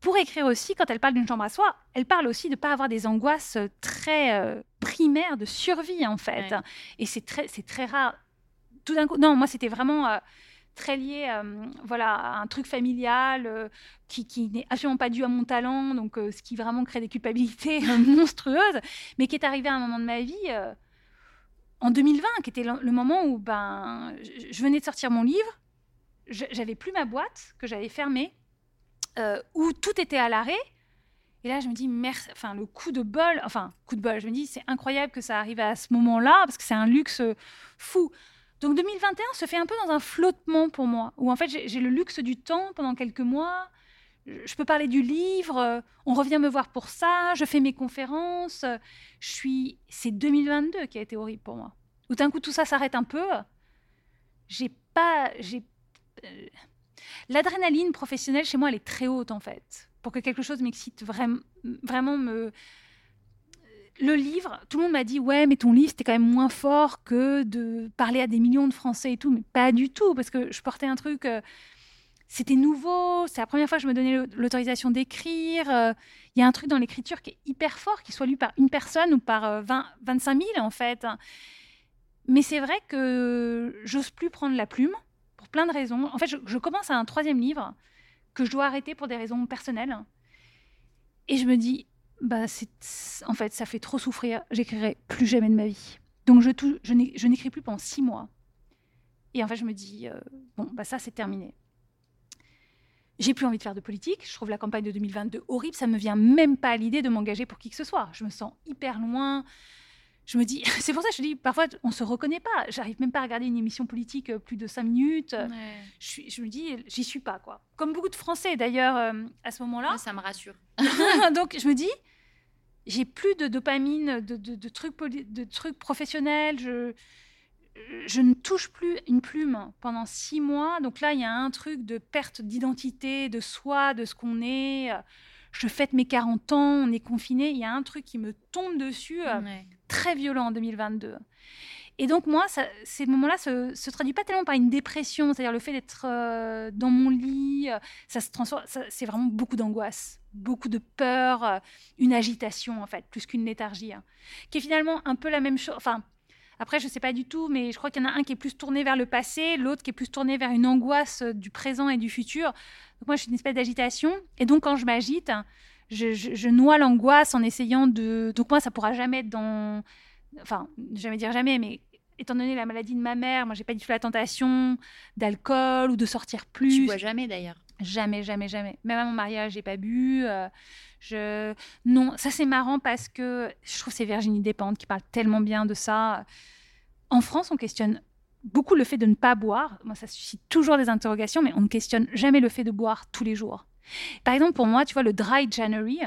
Pour écrire aussi, quand elle parle d'une chambre à soi, elle parle aussi de pas avoir des angoisses très euh, primaires de survie en fait. Ouais. Et c'est très, c'est très rare. Tout d'un coup, non, moi c'était vraiment. euh, très lié euh, voilà, à un truc familial euh, qui, qui n'est absolument pas dû à mon talent, donc euh, ce qui vraiment crée des culpabilités monstrueuses, mais qui est arrivé à un moment de ma vie en 2020, qui était le, moment où ben, je, venais de sortir mon livre, j'avais plus ma boîte que j'avais fermée, euh, où tout était à l'arrêt. Et là, je me dis, enfin, le coup de bol, enfin, coup de bol, je me dis, c'est incroyable que ça arrive à ce moment-là, parce que c'est un luxe fou. Donc 2021 se fait un peu dans un flottement pour moi, où en fait j'ai le luxe du temps pendant quelques mois. Je peux parler du livre, on revient me voir pour ça, je fais mes conférences. Je suis, c'est 2022 qui a été horrible pour moi. Où d'un coup tout ça s'arrête un peu. J'ai pas, j'ai euh, l'adrénaline professionnelle chez moi elle est très haute en fait. Pour que quelque chose m'excite vraiment, vraiment me le livre, tout le monde m'a dit ouais, mais ton livre c'était quand même moins fort que de parler à des millions de Français et tout, mais pas du tout parce que je portais un truc, euh, c'était nouveau, c'est la première fois que je me donnais l'au- l'autorisation d'écrire. euh, Il y a un truc dans l'écriture qui est hyper fort, qu'il soit lu par une personne ou par euh, 20, 25 000 en fait. Mais c'est vrai que j'ose plus prendre la plume pour plein de raisons. En fait, je, commence à un troisième livre que je dois arrêter pour des raisons personnelles. Et je me dis, bah, c'est, en fait, ça fait trop souffrir. J'écrirai plus jamais de ma vie. Donc, je n'écris plus pendant six mois. Et en fait, je me dis, euh, bon, bah, ça, c'est terminé. J'ai plus envie de faire de politique. Je trouve la campagne de 2022 horrible. Ça me vient même pas à l'idée de m'engager pour qui que ce soit. Je me sens hyper loin. Je me dis, c'est pour ça que je dis, parfois, on se reconnaît pas. J'arrive même pas à regarder une émission politique euh, plus de cinq minutes. Ouais. Je, suis- je me dis, j'y suis pas, quoi. Comme beaucoup de Français, d'ailleurs, euh, à ce moment-là. Ça me rassure. Donc je me dis, j'ai plus de dopamine, de, de- de trucs, de trucs professionnels. Je, je ne touche plus une plume pendant six mois. Donc là, il y a un truc de perte d'identité, de soi, de ce qu'on est. Je fête mes 40 ans, on est confiné. Il y a un truc qui me tombe dessus, euh, Ouais. très violent en 2022. Et donc moi, ça, ces moments-là se, se traduisent pas tellement par une dépression, c'est-à-dire le fait d'être euh, dans mon lit, euh, ça se transforme, c'est vraiment beaucoup d'angoisse, beaucoup de peur, une agitation en fait, plus qu'une léthargie, hein, qui est finalement un peu la même chose. Enfin, après je sais pas du tout, mais je crois qu'il y en a un qui est plus tourné vers le passé, l'autre qui est plus tourné vers une angoisse du présent et du futur. Donc moi, je suis une espèce d'agitation, et donc quand je m'agite, je, je- je noie l'angoisse en essayant de. Donc moi, ça pourra jamais être dans enfin, jamais dire jamais, mais étant donné la maladie de ma mère, moi, j'ai pas du tout la tentation d'alcool ou de sortir plus. Tu bois jamais d'ailleurs. Jamais, jamais, jamais. Même à mon mariage, j'ai pas bu. euh, je... Non, ça c'est marrant parce que je trouve que c'est Virginie Despentes qui parle tellement bien de ça. En France, on questionne beaucoup le fait de ne pas boire. Moi, ça suscite toujours des interrogations, mais on ne questionne jamais le fait de boire tous les jours. Par exemple, pour moi, tu vois, le dry January,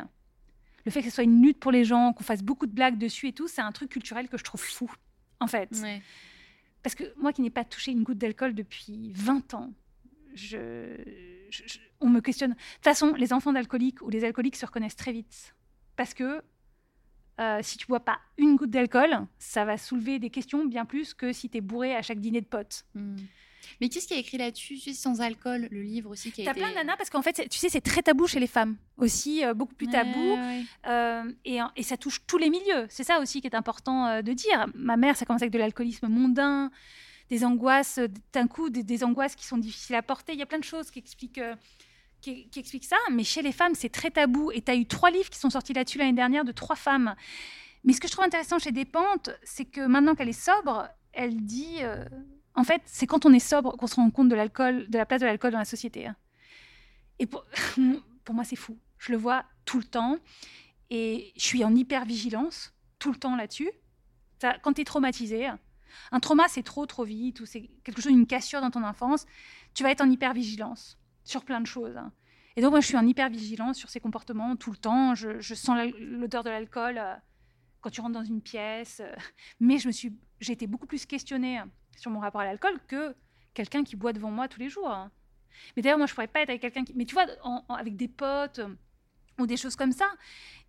le fait que ce soit une lutte pour les gens, qu'on fasse beaucoup de blagues dessus et tout, c'est un truc culturel que je trouve fou, en fait. Ouais. Parce que moi qui n'ai pas touché une goutte d'alcool depuis 20 ans, je, je- je- on me questionne. De toute façon, les enfants d'alcooliques ou les alcooliques se reconnaissent très vite. Parce que euh, si tu bois pas une goutte d'alcool, ça va soulever des questions bien plus que si tu es bourré à chaque dîner de potes. Hmm. Mais qu'est-ce qui a écrit là-dessus Sans alcool, le livre aussi qui a T'as été. plein de nanas parce qu'en fait, tu sais, c'est très tabou chez les femmes aussi, euh, beaucoup plus tabou. ouais. Euh, et, et ça touche tous les milieux. C'est ça aussi qui est important de dire. Ma mère, ça commence avec de l'alcoolisme mondain, des angoisses, euh, d'un coup, des, angoisses qui sont difficiles à porter. Il y a plein de choses qui expliquent, euh, ça. Mais chez les femmes, c'est très tabou. Et tu as eu trois livres qui sont sortis là-dessus l'année dernière de trois femmes. Mais ce que je trouve intéressant chez Despentes, c'est que maintenant qu'elle est sobre, elle dit. euh, en fait, c'est quand on est sobre qu'on se rend compte de l'alcool, de la place de l'alcool dans la société. hein. Et pour, pour moi, c'est fou. Je le vois tout le temps. Et je suis en hyper-vigilance tout le temps là-dessus. Quand tu es traumatisé, un trauma, c'est trop, trop vite, ou c'est quelque chose, une cassure dans ton enfance, tu vas être en hyper-vigilance sur plein de choses. hein. Et donc, moi, je suis en hyper-vigilance sur ces comportements tout le temps. Je, sens l'odeur de l'alcool euh, quand tu rentres dans une pièce. euh. Mais je me suis, j'ai été beaucoup plus questionnée sur mon rapport à l'alcool que quelqu'un qui boit devant moi tous les jours. hein. Mais d'ailleurs, moi, je pourrais pas être avec quelqu'un qui. Mais tu vois, avec des potes ou des choses comme ça.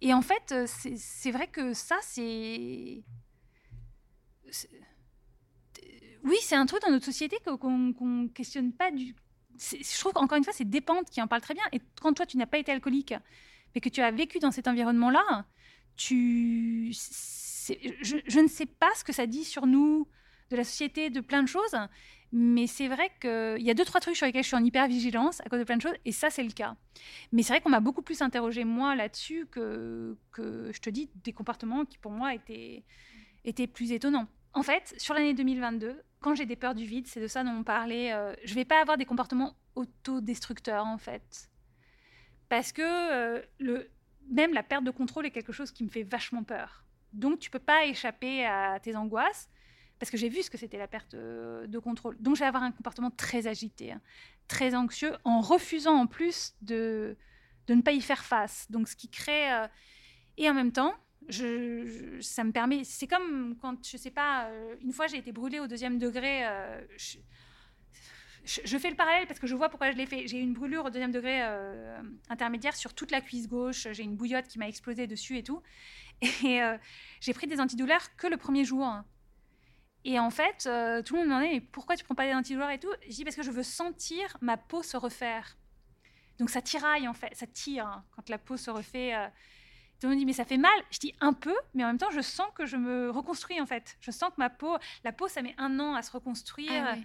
Et en fait, euh, c'est vrai que ça, c'est. Oui, c'est un truc dans notre société qu'on qu'on questionne pas du. Je trouve qu'encore une fois, c'est Despentes qui en parle très bien. Et quand toi, tu n'as pas été alcoolique, mais que tu as vécu dans cet environnement-là, tu. Je, je ne sais pas ce que ça dit sur nous, de la société, de plein de choses. Mais c'est vrai qu'il y a deux, trois trucs sur lesquels je suis en hyper-vigilance à cause de plein de choses, et ça, c'est le cas. Mais c'est vrai qu'on m'a beaucoup plus interrogé, moi, là-dessus, que, que, je te dis, des comportements qui, pour moi, étaient, étaient plus étonnants. En fait, sur l'année 2022, quand j'ai des peurs du vide, c'est de ça dont on parlait, euh, je vais pas avoir des comportements autodestructeurs, en fait. Parce que euh, même la perte de contrôle est quelque chose qui me fait vachement peur. Donc, tu peux pas échapper à tes angoisses parce que j'ai vu ce que c'était la perte euh, de contrôle. Donc, je vais avoir un comportement très agité, hein, très anxieux, en refusant en plus de, de ne pas y faire face. Donc, ce qui crée... euh, Et en même temps, ça me permet... C'est comme quand, je sais pas, euh, une fois j'ai été brûlée au deuxième degré. euh, je, fais le parallèle parce que je vois pourquoi je l'ai fait. J'ai eu une brûlure au deuxième degré euh, intermédiaire sur toute la cuisse gauche. J'ai une bouillotte qui m'a explosé dessus et tout. Et j'ai pris des antidouleurs que le premier jour. Et en fait, tout le monde me demandait pourquoi tu prends pas des antidouleurs et tout? Je dis parce que je veux sentir ma peau se refaire. Donc ça tiraille en fait, ça tire hein, quand la peau se refait. Tout le monde dit mais ça fait mal. Je dis un peu, mais en même temps je sens que je me reconstruis en fait. Je sens que ma peau, la peau ça met un an à se reconstruire. Ah ouais.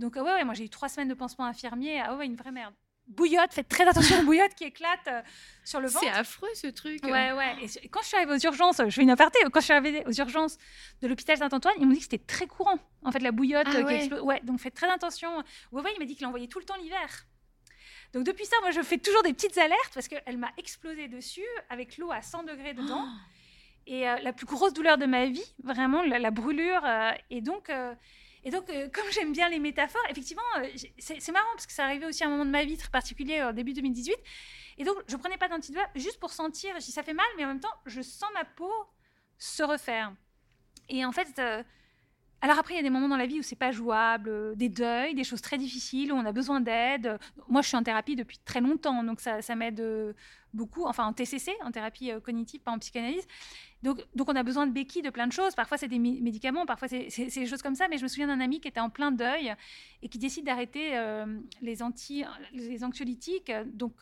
Donc ouais, ouais moi j'ai eu trois semaines de pansement infirmier. Ah ouais une vraie merde. Bouillotte, faites très attention aux bouillottes qui éclatent euh, sur le ventre. C'est affreux ce truc. Ouais, ouais. Et quand je suis arrivée aux urgences, je fais une aparté, quand je suis arrivée aux urgences de l'hôpital Saint-Antoine, ils m'ont dit que c'était très courant, en fait, la bouillotte Ah qui ouais. explose. Ouais, donc faites très attention. Ouais, ouais, il m'a dit qu'il envoyait tout le temps l'hiver. Donc depuis ça, moi, je fais toujours des petites alertes parce qu'elle m'a explosé dessus avec l'eau à 100 degrés dedans. Et euh, la plus grosse douleur de ma vie, vraiment, la, la brûlure. euh, et donc, euh, et donc comme j'aime bien les métaphores, effectivement, c'est marrant parce que ça arrivait aussi à un moment de ma vie très particulier, au début 2018. Et donc, je prenais pas d'antidouleur juste pour sentir. Dis, ça fait mal, mais en même temps, je sens ma peau se refaire. Et en fait, alors après, il y a des moments dans la vie où c'est pas jouable, euh, des deuils, des choses très difficiles, où on a besoin d'aide. Moi, je suis en thérapie depuis très longtemps, donc ça, m'aide euh, beaucoup. Enfin, en TCC, en thérapie euh, cognitive, pas en psychanalyse. Donc, on a besoin de béquilles, de plein de choses. Parfois, c'est des médicaments, parfois, c'est des choses comme ça. Mais je me souviens d'un ami qui était en plein deuil et qui décide d'arrêter les, les anxiolytiques. Donc,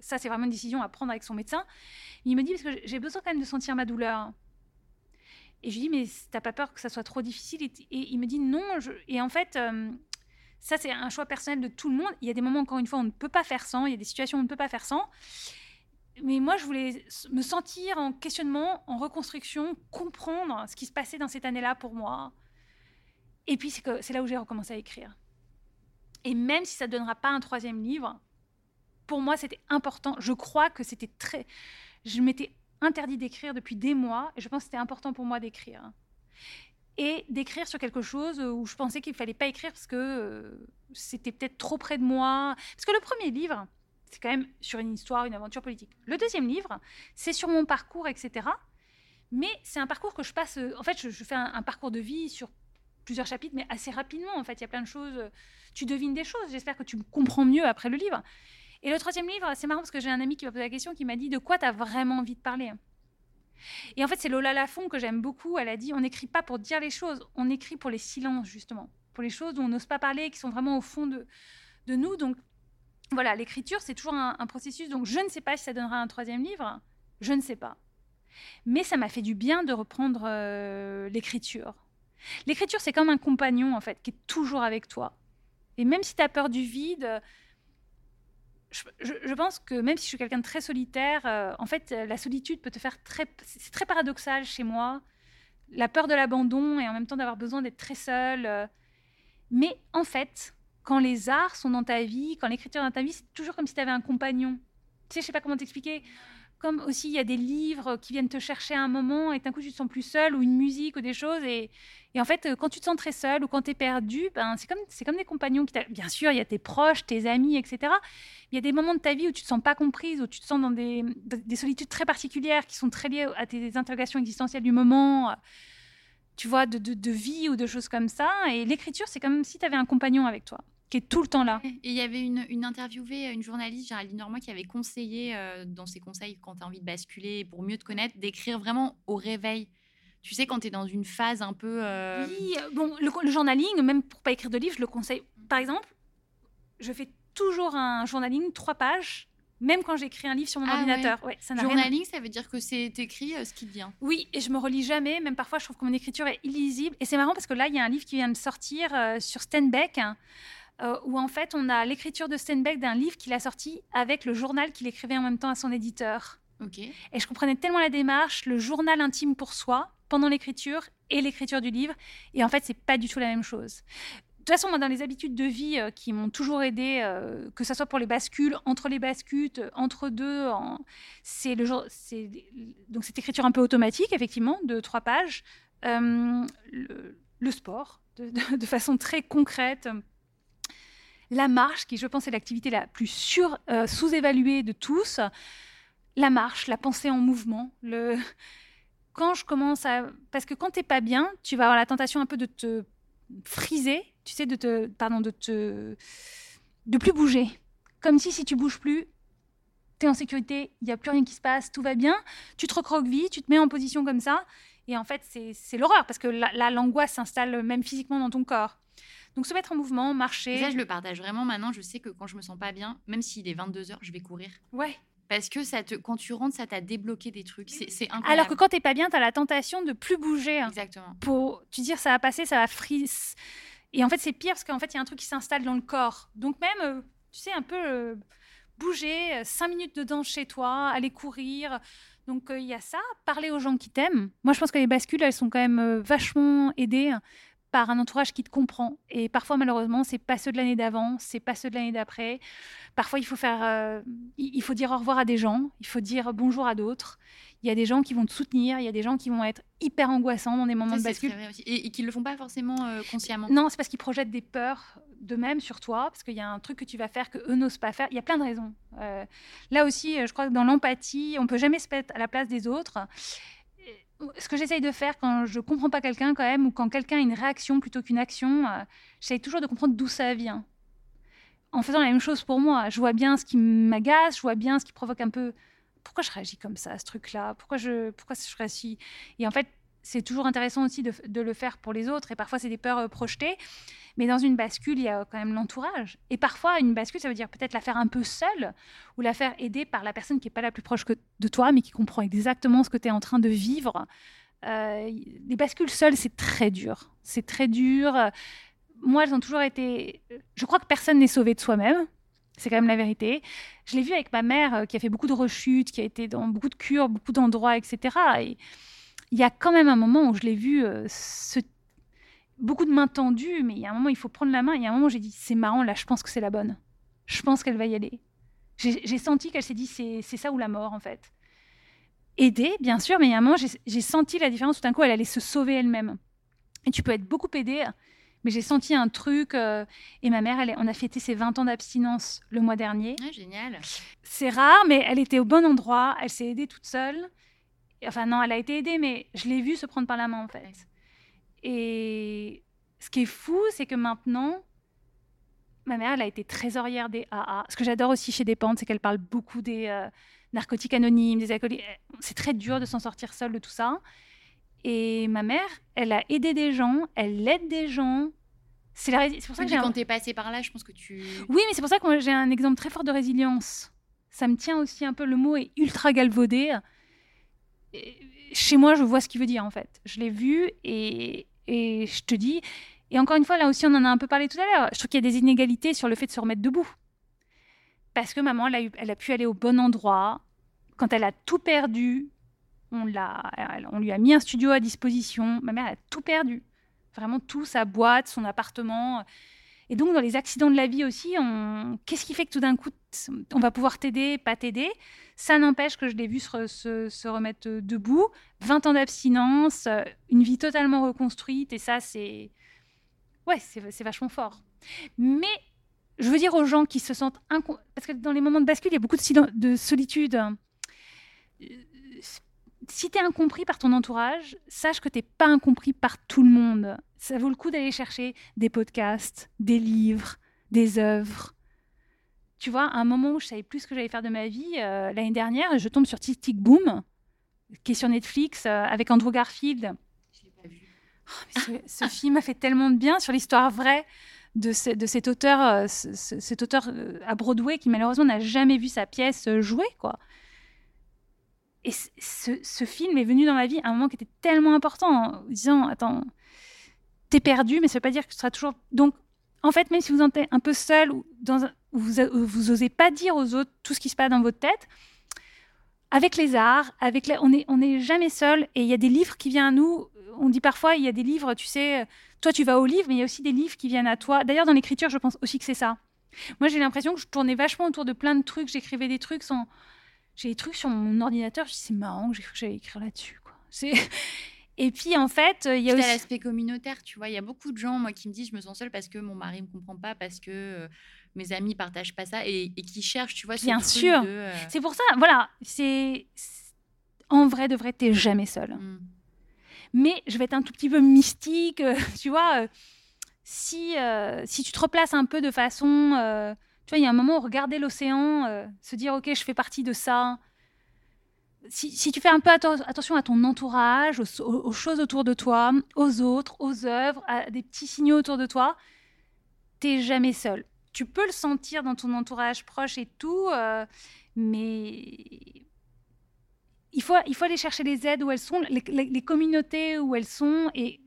ça, c'est vraiment une décision à prendre avec son médecin. Il me dit, parce que j'ai besoin quand même de sentir ma douleur. Et je lui dis, mais t'as pas peur que ça soit trop difficile? Et, il me dit, non. je- Et en fait, euh, ça, c'est un choix personnel de tout le monde. Il y a des moments, encore une fois, on ne peut pas faire sans. Il y a des situations où on ne peut pas faire sans. mais moi, je voulais me sentir en questionnement, en reconstruction, comprendre ce qui se passait dans cette année-là pour moi. Et puis, c'est là où j'ai recommencé à écrire. Et même si ça ne donnera pas un troisième livre, pour moi, c'était important. Je crois que c'était très. Je m'étais interdit d'écrire depuis des mois, et je pense que c'était important pour moi d'écrire. Et d'écrire sur quelque chose où je pensais qu'il ne fallait pas écrire parce que euh, c'était peut-être trop près de moi. Parce que le premier livre, c'est quand même sur une histoire, une aventure politique. Le deuxième livre, c'est sur mon parcours, etc. Mais c'est un parcours que je passe. Euh, en fait, je, fais un, parcours de vie sur plusieurs chapitres, mais assez rapidement. En fait, il y a plein de choses. Euh, tu devines des choses. J'espère que tu comprends mieux après le livre. Et le troisième livre, c'est marrant parce que j'ai un ami qui m'a posé la question, qui m'a dit de quoi tu as vraiment envie de parler? Et en fait, c'est Lola Lafont que j'aime beaucoup. Elle a dit on n'écrit pas pour dire les choses, on écrit pour les silences, justement. Pour les choses dont on n'ose pas parler, qui sont vraiment au fond de, nous. Donc, voilà, l'écriture, c'est toujours un, processus. Donc, je ne sais pas si ça donnera un troisième livre. Je ne sais pas. Mais ça m'a fait du bien de reprendre euh, l'écriture. L'écriture, c'est comme un compagnon, en fait, qui est toujours avec toi. Et même si tu as peur du vide, je, pense que même si je suis quelqu'un de très solitaire, euh, en fait, la solitude peut te faire très. C'est très paradoxal chez moi. La peur de l'abandon et en même temps d'avoir besoin d'être très seul. Euh. mais en fait, quand les arts sont dans ta vie, quand l'écriture est dans ta vie, c'est toujours comme si tu avais un compagnon. Tu sais, je sais pas comment t'expliquer. Comme aussi, il y a des livres qui viennent te chercher à un moment et d'un coup, tu te sens plus seul, ou une musique, ou des choses. Et, en fait, quand tu te sens très seul ou quand tu es perdu, ben, c'est comme, comme des compagnons qui Bien sûr, il y a tes proches, tes amis, etc. Il y a des moments de ta vie où tu te sens pas comprise, où tu te sens dans des, des solitudes très particulières qui sont très liées à tes interrogations existentielles du moment tu vois, de, vie ou de choses comme ça. Et l'écriture, c'est comme si tu avais un compagnon avec toi qui est tout le temps là. Et il y avait une, une, interviewée, une journaliste, Géraldine Normand, qui avait conseillé euh, dans ses conseils, quand tu as envie de basculer, pour mieux te connaître, d'écrire vraiment au réveil. Tu sais, quand tu es dans une phase un peu. Euh, oui, euh, bon, le, le, journaling, même pour pas écrire de livre, je le conseille. Par exemple, je fais toujours un journaling, trois pages, même quand j'écris un livre sur mon ah ordinateur. Ouais. ça Journaling, ça veut dire que c'est écrit ce qui vient. Oui, et je me relis jamais. Même parfois, je trouve que mon écriture est illisible. Et c'est marrant parce que là, il y a un livre qui vient de sortir sur Steinbeck. Euh, où en fait on a l'écriture de Steinbeck d'un livre qu'il a sorti avec le journal qu'il écrivait en même temps à son éditeur. Et je comprenais tellement la démarche, le journal intime pour soi pendant l'écriture et l'écriture du livre. Et en fait, c'est pas du tout la même chose. De toute façon, moi, dans les habitudes de vie euh, qui m'ont toujours aidé, euh, que ce soit pour les bascules, entre les bascules, entre deux, c'est le c'est donc cette écriture un peu automatique, effectivement, de trois pages, le, sport, de, façon très concrète, la marche, qui je pense est l'activité la plus euh, sous-évaluée de tous, la marche, la pensée en mouvement, le... quand je commence à... Parce que quand t'es pas bien, tu vas avoir la tentation un peu de te friser, tu sais, de te... Pardon, de te... de plus bouger. Comme si si tu bouges plus, tu es en sécurité, il n'y a plus rien qui se passe, tout va bien, tu te recroquevilles, tu te mets en position comme ça, et en fait, c'est l'horreur, parce que la l'angoisse s'installe même physiquement dans ton corps. Donc se mettre en mouvement, marcher. ça, je le partage vraiment maintenant. Je sais que quand je me sens pas bien, même s'il est 22h, je vais courir. Ouais. Parce que ça te, quand tu rentres, ça t'a débloqué des trucs. C'est incroyable. Alors que quand t'es pas bien, tu as la tentation de plus bouger. Hein. Exactement. Pour tu dire ça va passer, ça va frise. Et en fait, c'est pire parce qu'en fait, il y a un truc qui s'installe dans le corps. Donc même, euh, tu sais, un peu euh, bouger, euh, cinq minutes dedans chez toi, aller courir. Donc il y a ça, parler aux gens qui t'aiment. Moi, je pense que les bascules, elles sont quand même vachement aidées par un entourage qui te comprend. Et parfois, malheureusement, c'est pas ceux de l'année d'avant, c'est pas ceux de l'année d'après. Parfois, il faut faire, euh, il faut dire au revoir à des gens, il faut dire bonjour à d'autres. Il y a des gens qui vont te soutenir, il y a des gens qui vont être hyper angoissants dans des moments de bascule. Et, et qui le font pas forcément euh, consciemment. Non, c'est parce qu'ils projettent des peurs d'eux-mêmes sur toi, parce qu'il y a un truc que tu vas faire que eux n'osent pas faire. Il y a plein de raisons. Euh, là aussi, je crois que dans l'empathie, on peut jamais se mettre à la place des autres ce que j'essaye de faire quand je comprends pas quelqu'un quand même, ou quand quelqu'un a une réaction plutôt qu'une action, euh, j'essaye toujours de comprendre d'où ça vient. En faisant la même chose pour moi, je vois bien ce qui m'agace, je vois bien ce qui provoque un peu. Pourquoi je réagis comme ça, ce truc-là? Pourquoi je, pourquoi je réagis? Et en fait, c'est toujours intéressant aussi de, le faire pour les autres. Et parfois, c'est des peurs euh, projetées. Mais dans une bascule, il y a quand même l'entourage. Et parfois, une bascule, ça veut dire peut-être la faire un peu seule ou la faire aider par la personne qui n'est pas la plus proche que de toi, mais qui comprend exactement ce que tu es en train de vivre. Euh, les bascules seules, c'est très dur. C'est très dur. Moi, elles ont toujours été. Je crois que personne n'est sauvé de soi-même. C'est quand même la vérité. Je l'ai vu avec ma mère euh, qui a fait beaucoup de rechutes, qui a été dans beaucoup de cures, beaucoup d'endroits, etc. Et il y a quand même un moment où je l'ai vu euh, se... beaucoup de mains tendues, mais il y a un moment il faut prendre la main. Il y a un moment où j'ai dit c'est marrant, là je pense que c'est la bonne. Je pense qu'elle va y aller. J'ai senti qu'elle s'est dit c'est ça ou la mort en fait. Aider, bien sûr, mais il y a un moment j'ai senti la différence. Tout d'un coup, elle allait se sauver elle-même. Et tu peux être beaucoup aidé, mais j'ai senti un truc. Euh, et ma mère, elle, on a fêté ses 20 ans d'abstinence le mois dernier. Ah, génial. C'est rare, mais elle était au bon endroit. Elle s'est aidée toute seule. Enfin, non, elle a été aidée, mais je l'ai vue se prendre par la main, en fait. Et ce qui est fou, c'est que maintenant, ma mère, elle a été trésorière des AA. Ce que j'adore aussi chez Dépente, c'est qu'elle parle beaucoup des euh, narcotiques anonymes, des alcooliques. C'est très dur de s'en sortir seule de tout ça. Et ma mère, elle a aidé des gens, elle aide des gens. C'est la... pour ça que quand t'es passé par là, je pense que tu. Oui, mais c'est pour ça que j'ai un exemple très fort de résilience. Ça me tient aussi un peu. Le mot est ultra galvaudé. Chez moi, je vois ce qu'il veut dire en fait. Je l'ai vu et, je te dis. Et encore une fois, là aussi, on en a un peu parlé tout à l'heure. Je trouve qu'il y a des inégalités sur le fait de se remettre debout. Parce que maman, elle a, eu, elle a pu aller au bon endroit. Quand elle a tout perdu, on, l'a, on lui a mis un studio à disposition. Ma mère a tout perdu. Vraiment tout, sa boîte, son appartement. Et donc, dans les accidents de la vie aussi, on... qu'est-ce qui fait que tout d'un coup, on va pouvoir t'aider, pas t'aider Ça n'empêche que je l'ai vu se, remettre debout. 20 ans d'abstinence, une vie totalement reconstruite. Et ça, c'est. Ouais, c'est, vachement fort. Mais je veux dire aux gens qui se sentent. Parce que dans les moments de bascule, il y a beaucoup de, de solitude si tu es incompris par ton entourage, sache que tu pas incompris par tout le monde. Ça vaut le coup d'aller chercher des podcasts, des livres, des œuvres. Tu vois, à un moment où je savais plus ce que j'allais faire de ma vie, euh, l'année dernière, je tombe sur Tic Tic Boom, qui est sur Netflix, euh, avec Andrew Garfield. Je l'ai pas vu. Oh, ce, film a fait tellement de bien sur l'histoire vraie de, de cet auteur, euh, cet auteur à Broadway qui malheureusement n'a jamais vu sa pièce jouer, quoi. Et ce, film est venu dans ma vie à un moment qui était tellement important, en disant Attends, t'es perdu, mais ça veut pas dire que tu seras toujours. Donc, en fait, même si vous êtes un peu seul ou dans vous, vous osez pas dire aux autres tout ce qui se passe dans votre tête, avec les arts, avec on n'est on est jamais seul. Et il y a des livres qui viennent à nous. On dit parfois il y a des livres, tu sais, toi tu vas au livre, mais il y a aussi des livres qui viennent à toi. D'ailleurs, dans l'écriture, je pense aussi que c'est ça. Moi, j'ai l'impression que je tournais vachement autour de plein de trucs. J'écrivais des trucs sans j'ai des trucs sur mon ordinateur, je dis c'est marrant que j'ai cru que j'allais écrire là-dessus. Quoi. C'est... Et puis en fait, il y a aussi l'aspect communautaire, tu vois. Il y a beaucoup de gens, moi, qui me disent je me sens seule parce que mon mari me comprend pas, parce que euh, mes amis partagent pas ça, et, qui cherchent, tu vois. Bien sûr. Euh, c'est pour ça, voilà. C'est en vrai de vrai, t'es jamais seule. Mm. Mais je vais être un tout petit peu mystique, euh, tu vois. si si tu te replaces un peu de façon tu vois, il y a un moment où regarder l'océan, euh, se dire, OK, je fais partie de ça. Si, tu fais un peu attention à ton entourage, aux, choses autour de toi, aux autres, aux œuvres, à des petits signaux autour de toi, t'es jamais seul. Tu peux le sentir dans ton entourage proche et tout, euh, mais il faut, il faut aller chercher les aides où elles sont, les, communautés où elles sont, et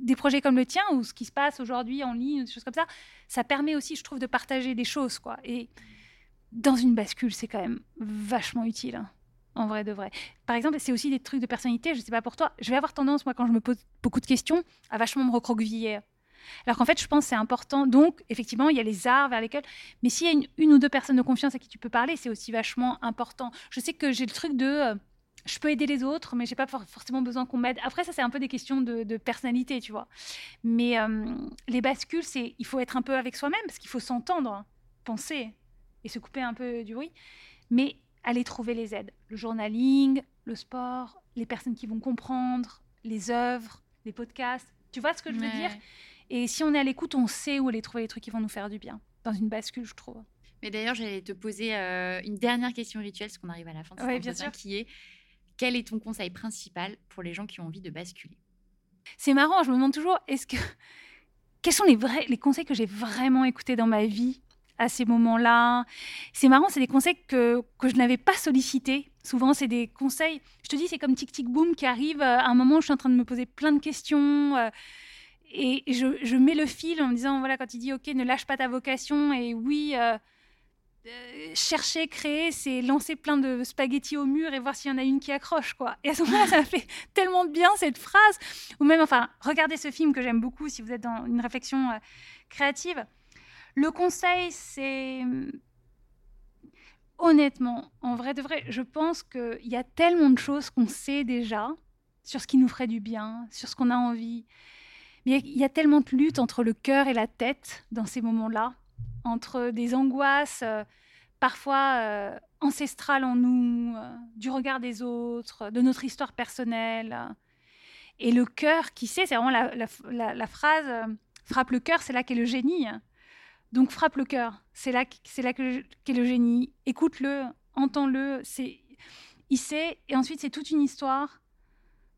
des projets comme le tien, ou ce qui se passe aujourd'hui en ligne, des choses comme ça, ça permet aussi, je trouve, de partager des choses, quoi. Et dans une bascule, c'est quand même vachement utile, hein, en vrai de vrai. Par exemple, c'est aussi des trucs de personnalité, je sais pas pour toi, je vais avoir tendance, moi, quand je me pose beaucoup de questions, à vachement me recroqueviller. Alors qu'en fait, je pense que c'est important. Donc, effectivement, il y a les arts vers lesquels. Mais s'il y a une, une, ou deux personnes de confiance à qui tu peux parler, c'est aussi vachement important. Je sais que j'ai le truc de. Euh, je peux aider les autres, mais j'ai pas forcément besoin qu'on m'aide. Après, ça, c'est un peu des questions de, personnalité, tu vois. Mais euh, les bascules, c'est il faut être un peu avec soi-même, parce qu'il faut s'entendre, hein, penser et se couper un peu du bruit. Mais aller trouver les aides. Le journaling, le sport, les personnes qui vont comprendre, les œuvres, les podcasts. Tu vois ce que je veux dire? Et si on est à l'écoute, on sait où aller trouver les trucs qui vont nous faire du bien. Dans une bascule, je trouve. Mais d'ailleurs, j'allais te poser euh, une dernière question rituelle, parce qu'on arrive à la fin de cette bien sûr. qui est quel est ton conseil principal pour les gens qui ont envie de basculer? C'est marrant, je me demande toujours, est-ce que quels sont les vrais les conseils que j'ai vraiment écoutés dans ma vie à ces moments-là? C'est marrant, c'est des conseils que, que je n'avais pas sollicités. Souvent, c'est des conseils, je te dis, c'est comme Tic Tic Boom qui arrive euh, à un moment où je suis en train de me poser plein de questions. Euh, et je, mets le fil en me disant, voilà, quand il dit, OK, ne lâche pas ta vocation, et oui, euh, euh, chercher, créer, c'est lancer plein de spaghettis au mur et voir s'il y en a une qui accroche, quoi. Et à ce moment-là, ça fait tellement bien cette phrase. Ou même, enfin, regardez ce film que j'aime beaucoup si vous êtes dans une réflexion euh, créative. Le conseil, c'est honnêtement, en vrai de vrai, je pense qu'il y a tellement de choses qu'on sait déjà sur ce qui nous ferait du bien, sur ce qu'on a envie. Mais il y a tellement de lutte entre le cœur et la tête dans ces moments-là entre des angoisses euh, parfois euh, ancestrales en nous, euh, du regard des autres, de notre histoire personnelle. Et le cœur, qui sait, c'est vraiment la, phrase frappe le cœur, c'est là qu'est le génie. Donc frappe le cœur, c'est là, là qu'est le génie. Écoute-le, entends-le. Il sait. Et ensuite, c'est toute une histoire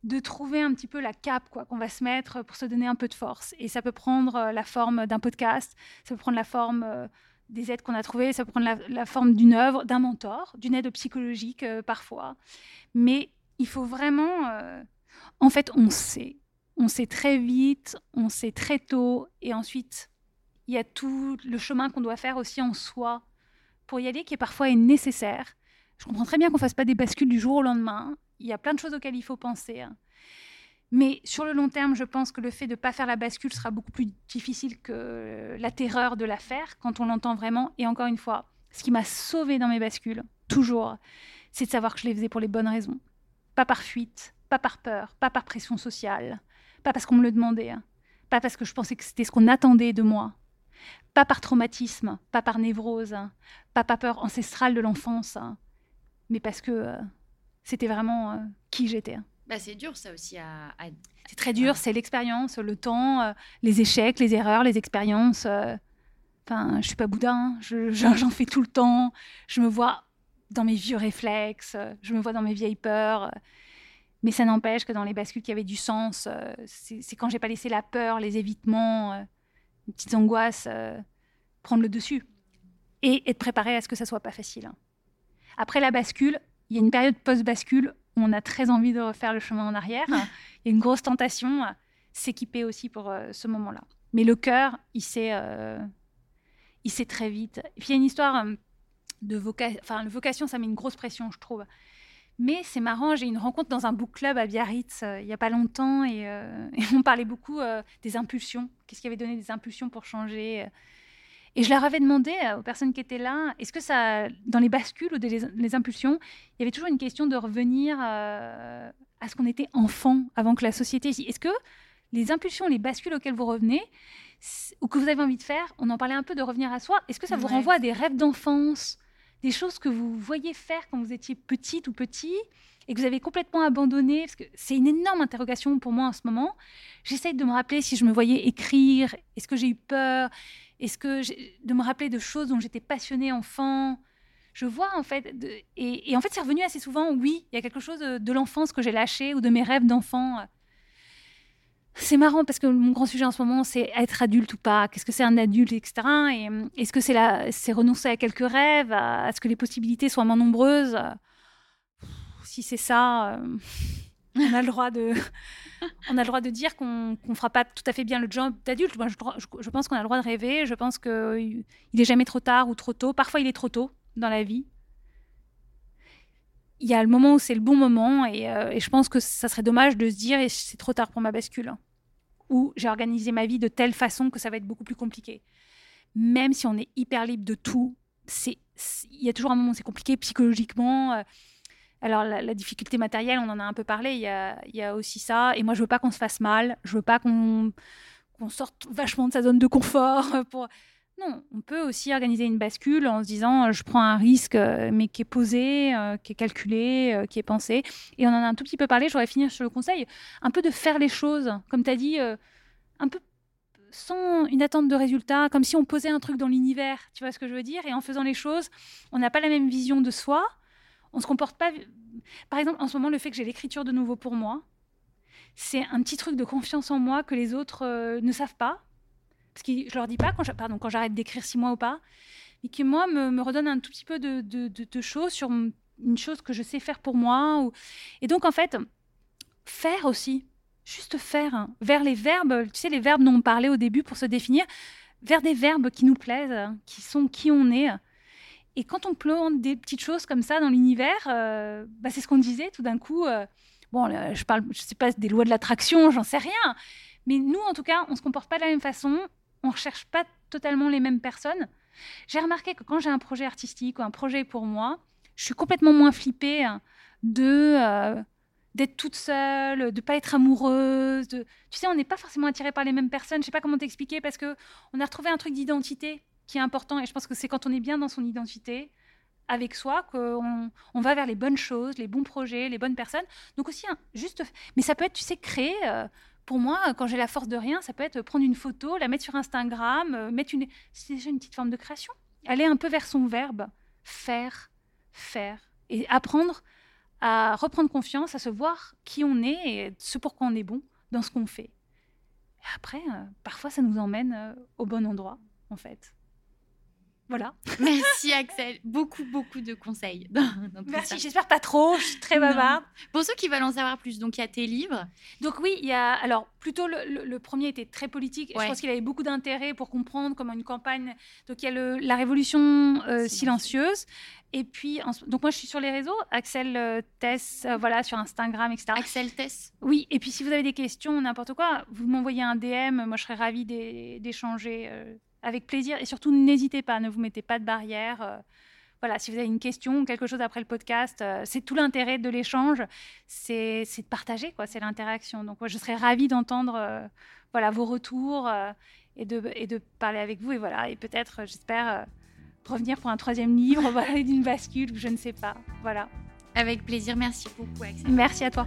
de trouver un petit peu la cape quoi qu'on va se mettre pour se donner un peu de force. Et ça peut prendre euh, la forme d'un podcast, ça peut prendre la forme euh, des aides qu'on a trouvées, ça peut prendre la, forme d'une œuvre, d'un mentor, d'une aide psychologique euh, parfois. Mais il faut vraiment... en fait, on sait. On sait très vite, on sait très tôt. Et ensuite, il y a tout le chemin qu'on doit faire aussi en soi pour y aller, qui parfois est nécessaire. Je comprends très bien qu'on fasse pas des bascules du jour au lendemain il y a plein de choses auxquelles il faut penser. Hein. Mais sur le long terme, je pense que le fait de ne pas faire la bascule sera beaucoup plus difficile que la terreur de la faire quand on l'entend vraiment. Et encore une fois, ce qui m'a sauvé dans mes bascules, toujours, c'est de savoir que je les faisais pour les bonnes raisons. Pas par fuite, pas par peur, pas par pression sociale, pas parce qu'on me le demandait, hein. pas parce que je pensais que c'était ce qu'on attendait de moi, pas par traumatisme, pas par névrose, hein. pas par peur ancestrale de l'enfance, mais parce que euh, c'était vraiment euh, qui j'étais. Bah, c'est dur ça aussi à. C'est très dur, c'est l'expérience, le temps, euh, les échecs, les erreurs, les expériences. Euh. Enfin, je suis pas boudin, j'en fais tout le temps. Je me vois dans mes vieux réflexes, je me vois dans mes vieilles peurs. Mais ça n'empêche que dans les bascules qui avaient du sens, c'est quand j'ai pas laissé la peur, les évitements, les petites angoisses prendre le dessus et être préparé à ce que ça soit pas facile. Après la bascule, il y a une période post-bascule où on a très envie de refaire le chemin en arrière. Il y a une grosse tentation, s'équiper aussi pour euh, ce moment-là. Mais le cœur, il sait, euh, il sait très vite. Et puis il y a une histoire euh, de vocation. Enfin, la vocation, ça met une grosse pression, je trouve. Mais c'est marrant, j'ai une rencontre dans un book club à Biarritz il n'y a pas longtemps et, et on parlait beaucoup des impulsions. Qu'est-ce qui avait donné des impulsions pour changer et je leur avais demandé euh, aux personnes qui étaient là, est-ce que ça, dans les bascules ou les, impulsions, il y avait toujours une question de revenir euh, à ce qu'on était enfant avant que la société. Est-ce que les impulsions, les bascules auxquelles vous revenez, ou que vous avez envie de faire, on en parlait un peu de revenir à soi, est-ce que ça vous renvoie à des rêves d'enfance, des choses que vous voyiez faire quand vous étiez petite ou petit et que vous avez complètement abandonné Parce que c'est une énorme interrogation pour moi en ce moment. J'essaye de me rappeler si je me voyais écrire, est-ce que j'ai eu peur est-ce que de me rappeler de choses dont j'étais passionnée enfant Je vois en fait, et, en fait c'est revenu assez souvent. Oui, il y a quelque chose de, l'enfance que j'ai lâché ou de mes rêves d'enfant. C'est marrant parce que mon grand sujet en ce moment, c'est être adulte ou pas. Qu'est-ce que c'est un adulte, etc. Et est-ce que c'est c'est renoncer à quelques rêves, à, ce que les possibilités soient moins nombreuses? Si c'est ça, euh, on a le droit de on a le droit de dire qu'on ne fera pas tout à fait bien le job d'adulte. Moi, je, pense qu'on a le droit de rêver. Je pense qu'il n'est jamais trop tard ou trop tôt. Parfois, il est trop tôt dans la vie. Il y a le moment où c'est le bon moment et, euh, je pense que ça serait dommage de se dire c'est trop tard pour ma bascule. Ou j'ai organisé ma vie de telle façon que ça va être beaucoup plus compliqué. Même si on est hyper libre de tout, il y a toujours un moment où c'est compliqué psychologiquement. Euh, alors la, difficulté matérielle, on en a un peu parlé, il y a, aussi ça. Et moi, je veux pas qu'on se fasse mal, je veux pas qu'on sorte vachement de sa zone de confort. Pour... Non, on peut aussi organiser une bascule en se disant je prends un risque, euh, mais qui est posé, euh, qui est calculé, euh, qui est pensé. Et on en a un tout petit peu parlé, je voudrais finir sur le conseil, un peu de faire les choses, comme tu as dit, un peu sans une attente de résultat, comme si on posait un truc dans l'univers, tu vois ce que je veux dire? Et en faisant les choses, on n'a pas la même vision de soi, on se comporte pas. Par exemple, en ce moment, le fait que j'ai l'écriture de nouveau pour moi, c'est un petit truc de confiance en moi que les autres euh, ne savent pas. Parce que je leur dis pas quand j'arrête d'écrire six mois ou pas, mais qui moi me, redonne un tout petit peu de, choses sur une chose que je sais faire pour moi. Et donc en fait, faire aussi, juste faire, hein, vers les verbes, tu sais les verbes dont on parlait au début pour se définir, vers des verbes qui nous plaisent, qui sont qui on est Et quand on plante des petites choses comme ça dans l'univers, euh, bah, c'est ce qu'on disait tout d'un coup. euh, bon, je parle, je sais pas des lois de l'attraction, j'en sais rien. Mais nous, en tout cas, on se comporte pas de la même façon. On recherche pas totalement les mêmes personnes. J'ai remarqué que quand j'ai un projet artistique ou un projet pour moi, je suis complètement moins flippée hein, de euh, d'être toute seule, de pas être amoureuse. Tu sais, on n'est pas forcément attiré par les mêmes personnes. Je sais pas comment t'expliquer parce que on a retrouvé un truc d'identité qui est important. Et je pense que c'est quand on est bien dans son identité avec soi qu'on on va vers les bonnes choses, les bons projets, les bonnes personnes. Donc aussi, hein, juste, mais ça peut être, tu sais, créer. euh, pour moi, quand j'ai la force de rien, ça peut être prendre une photo, la mettre sur Instagram, euh, mettre une. C'est déjà une petite forme de création. Aller un peu vers son verbe, faire, faire, et apprendre à reprendre confiance, à se voir qui on est et ce pourquoi on est bon dans ce qu'on fait. Après, euh, parfois, ça nous emmène au bon endroit, en fait. Voilà. Merci Axel, beaucoup beaucoup de conseils. dans- dans tout Merci, j'espère pas trop, je suis très bavarde. Pour ceux qui veulent en savoir plus, donc il y a tes livres. Donc oui, il y a alors plutôt le, le- le premier était très politique. Ouais. Je pense qu'il avait beaucoup d'intérêt pour comprendre comment une campagne. Donc il y a le- la révolution euh, silencieuse. Et puis en donc moi je suis sur les réseaux, Axel euh, Tess, euh, voilà sur Instagram, etc. Axel Tess. Oui. Et puis si vous avez des questions, n'importe quoi, vous m'envoyez un DM. Moi je serais ravie d'é- d'échanger euh, avec plaisir. Et surtout n'hésitez pas, ne vous mettez pas de barrière. euh, voilà, si vous avez une question ou quelque chose après le podcast, euh, c'est tout l'intérêt de l'échange, c'est de partager, quoi, c'est l'interaction. Donc, moi, je serais ravie d'entendre euh, voilà, vos retours et, de, et de parler avec vous. Et voilà, et peut-être, j'espère, revenir pour un troisième livre, voilà, d'une bascule, je ne sais pas. Voilà. Avec plaisir, merci beaucoup Axel. Merci à toi.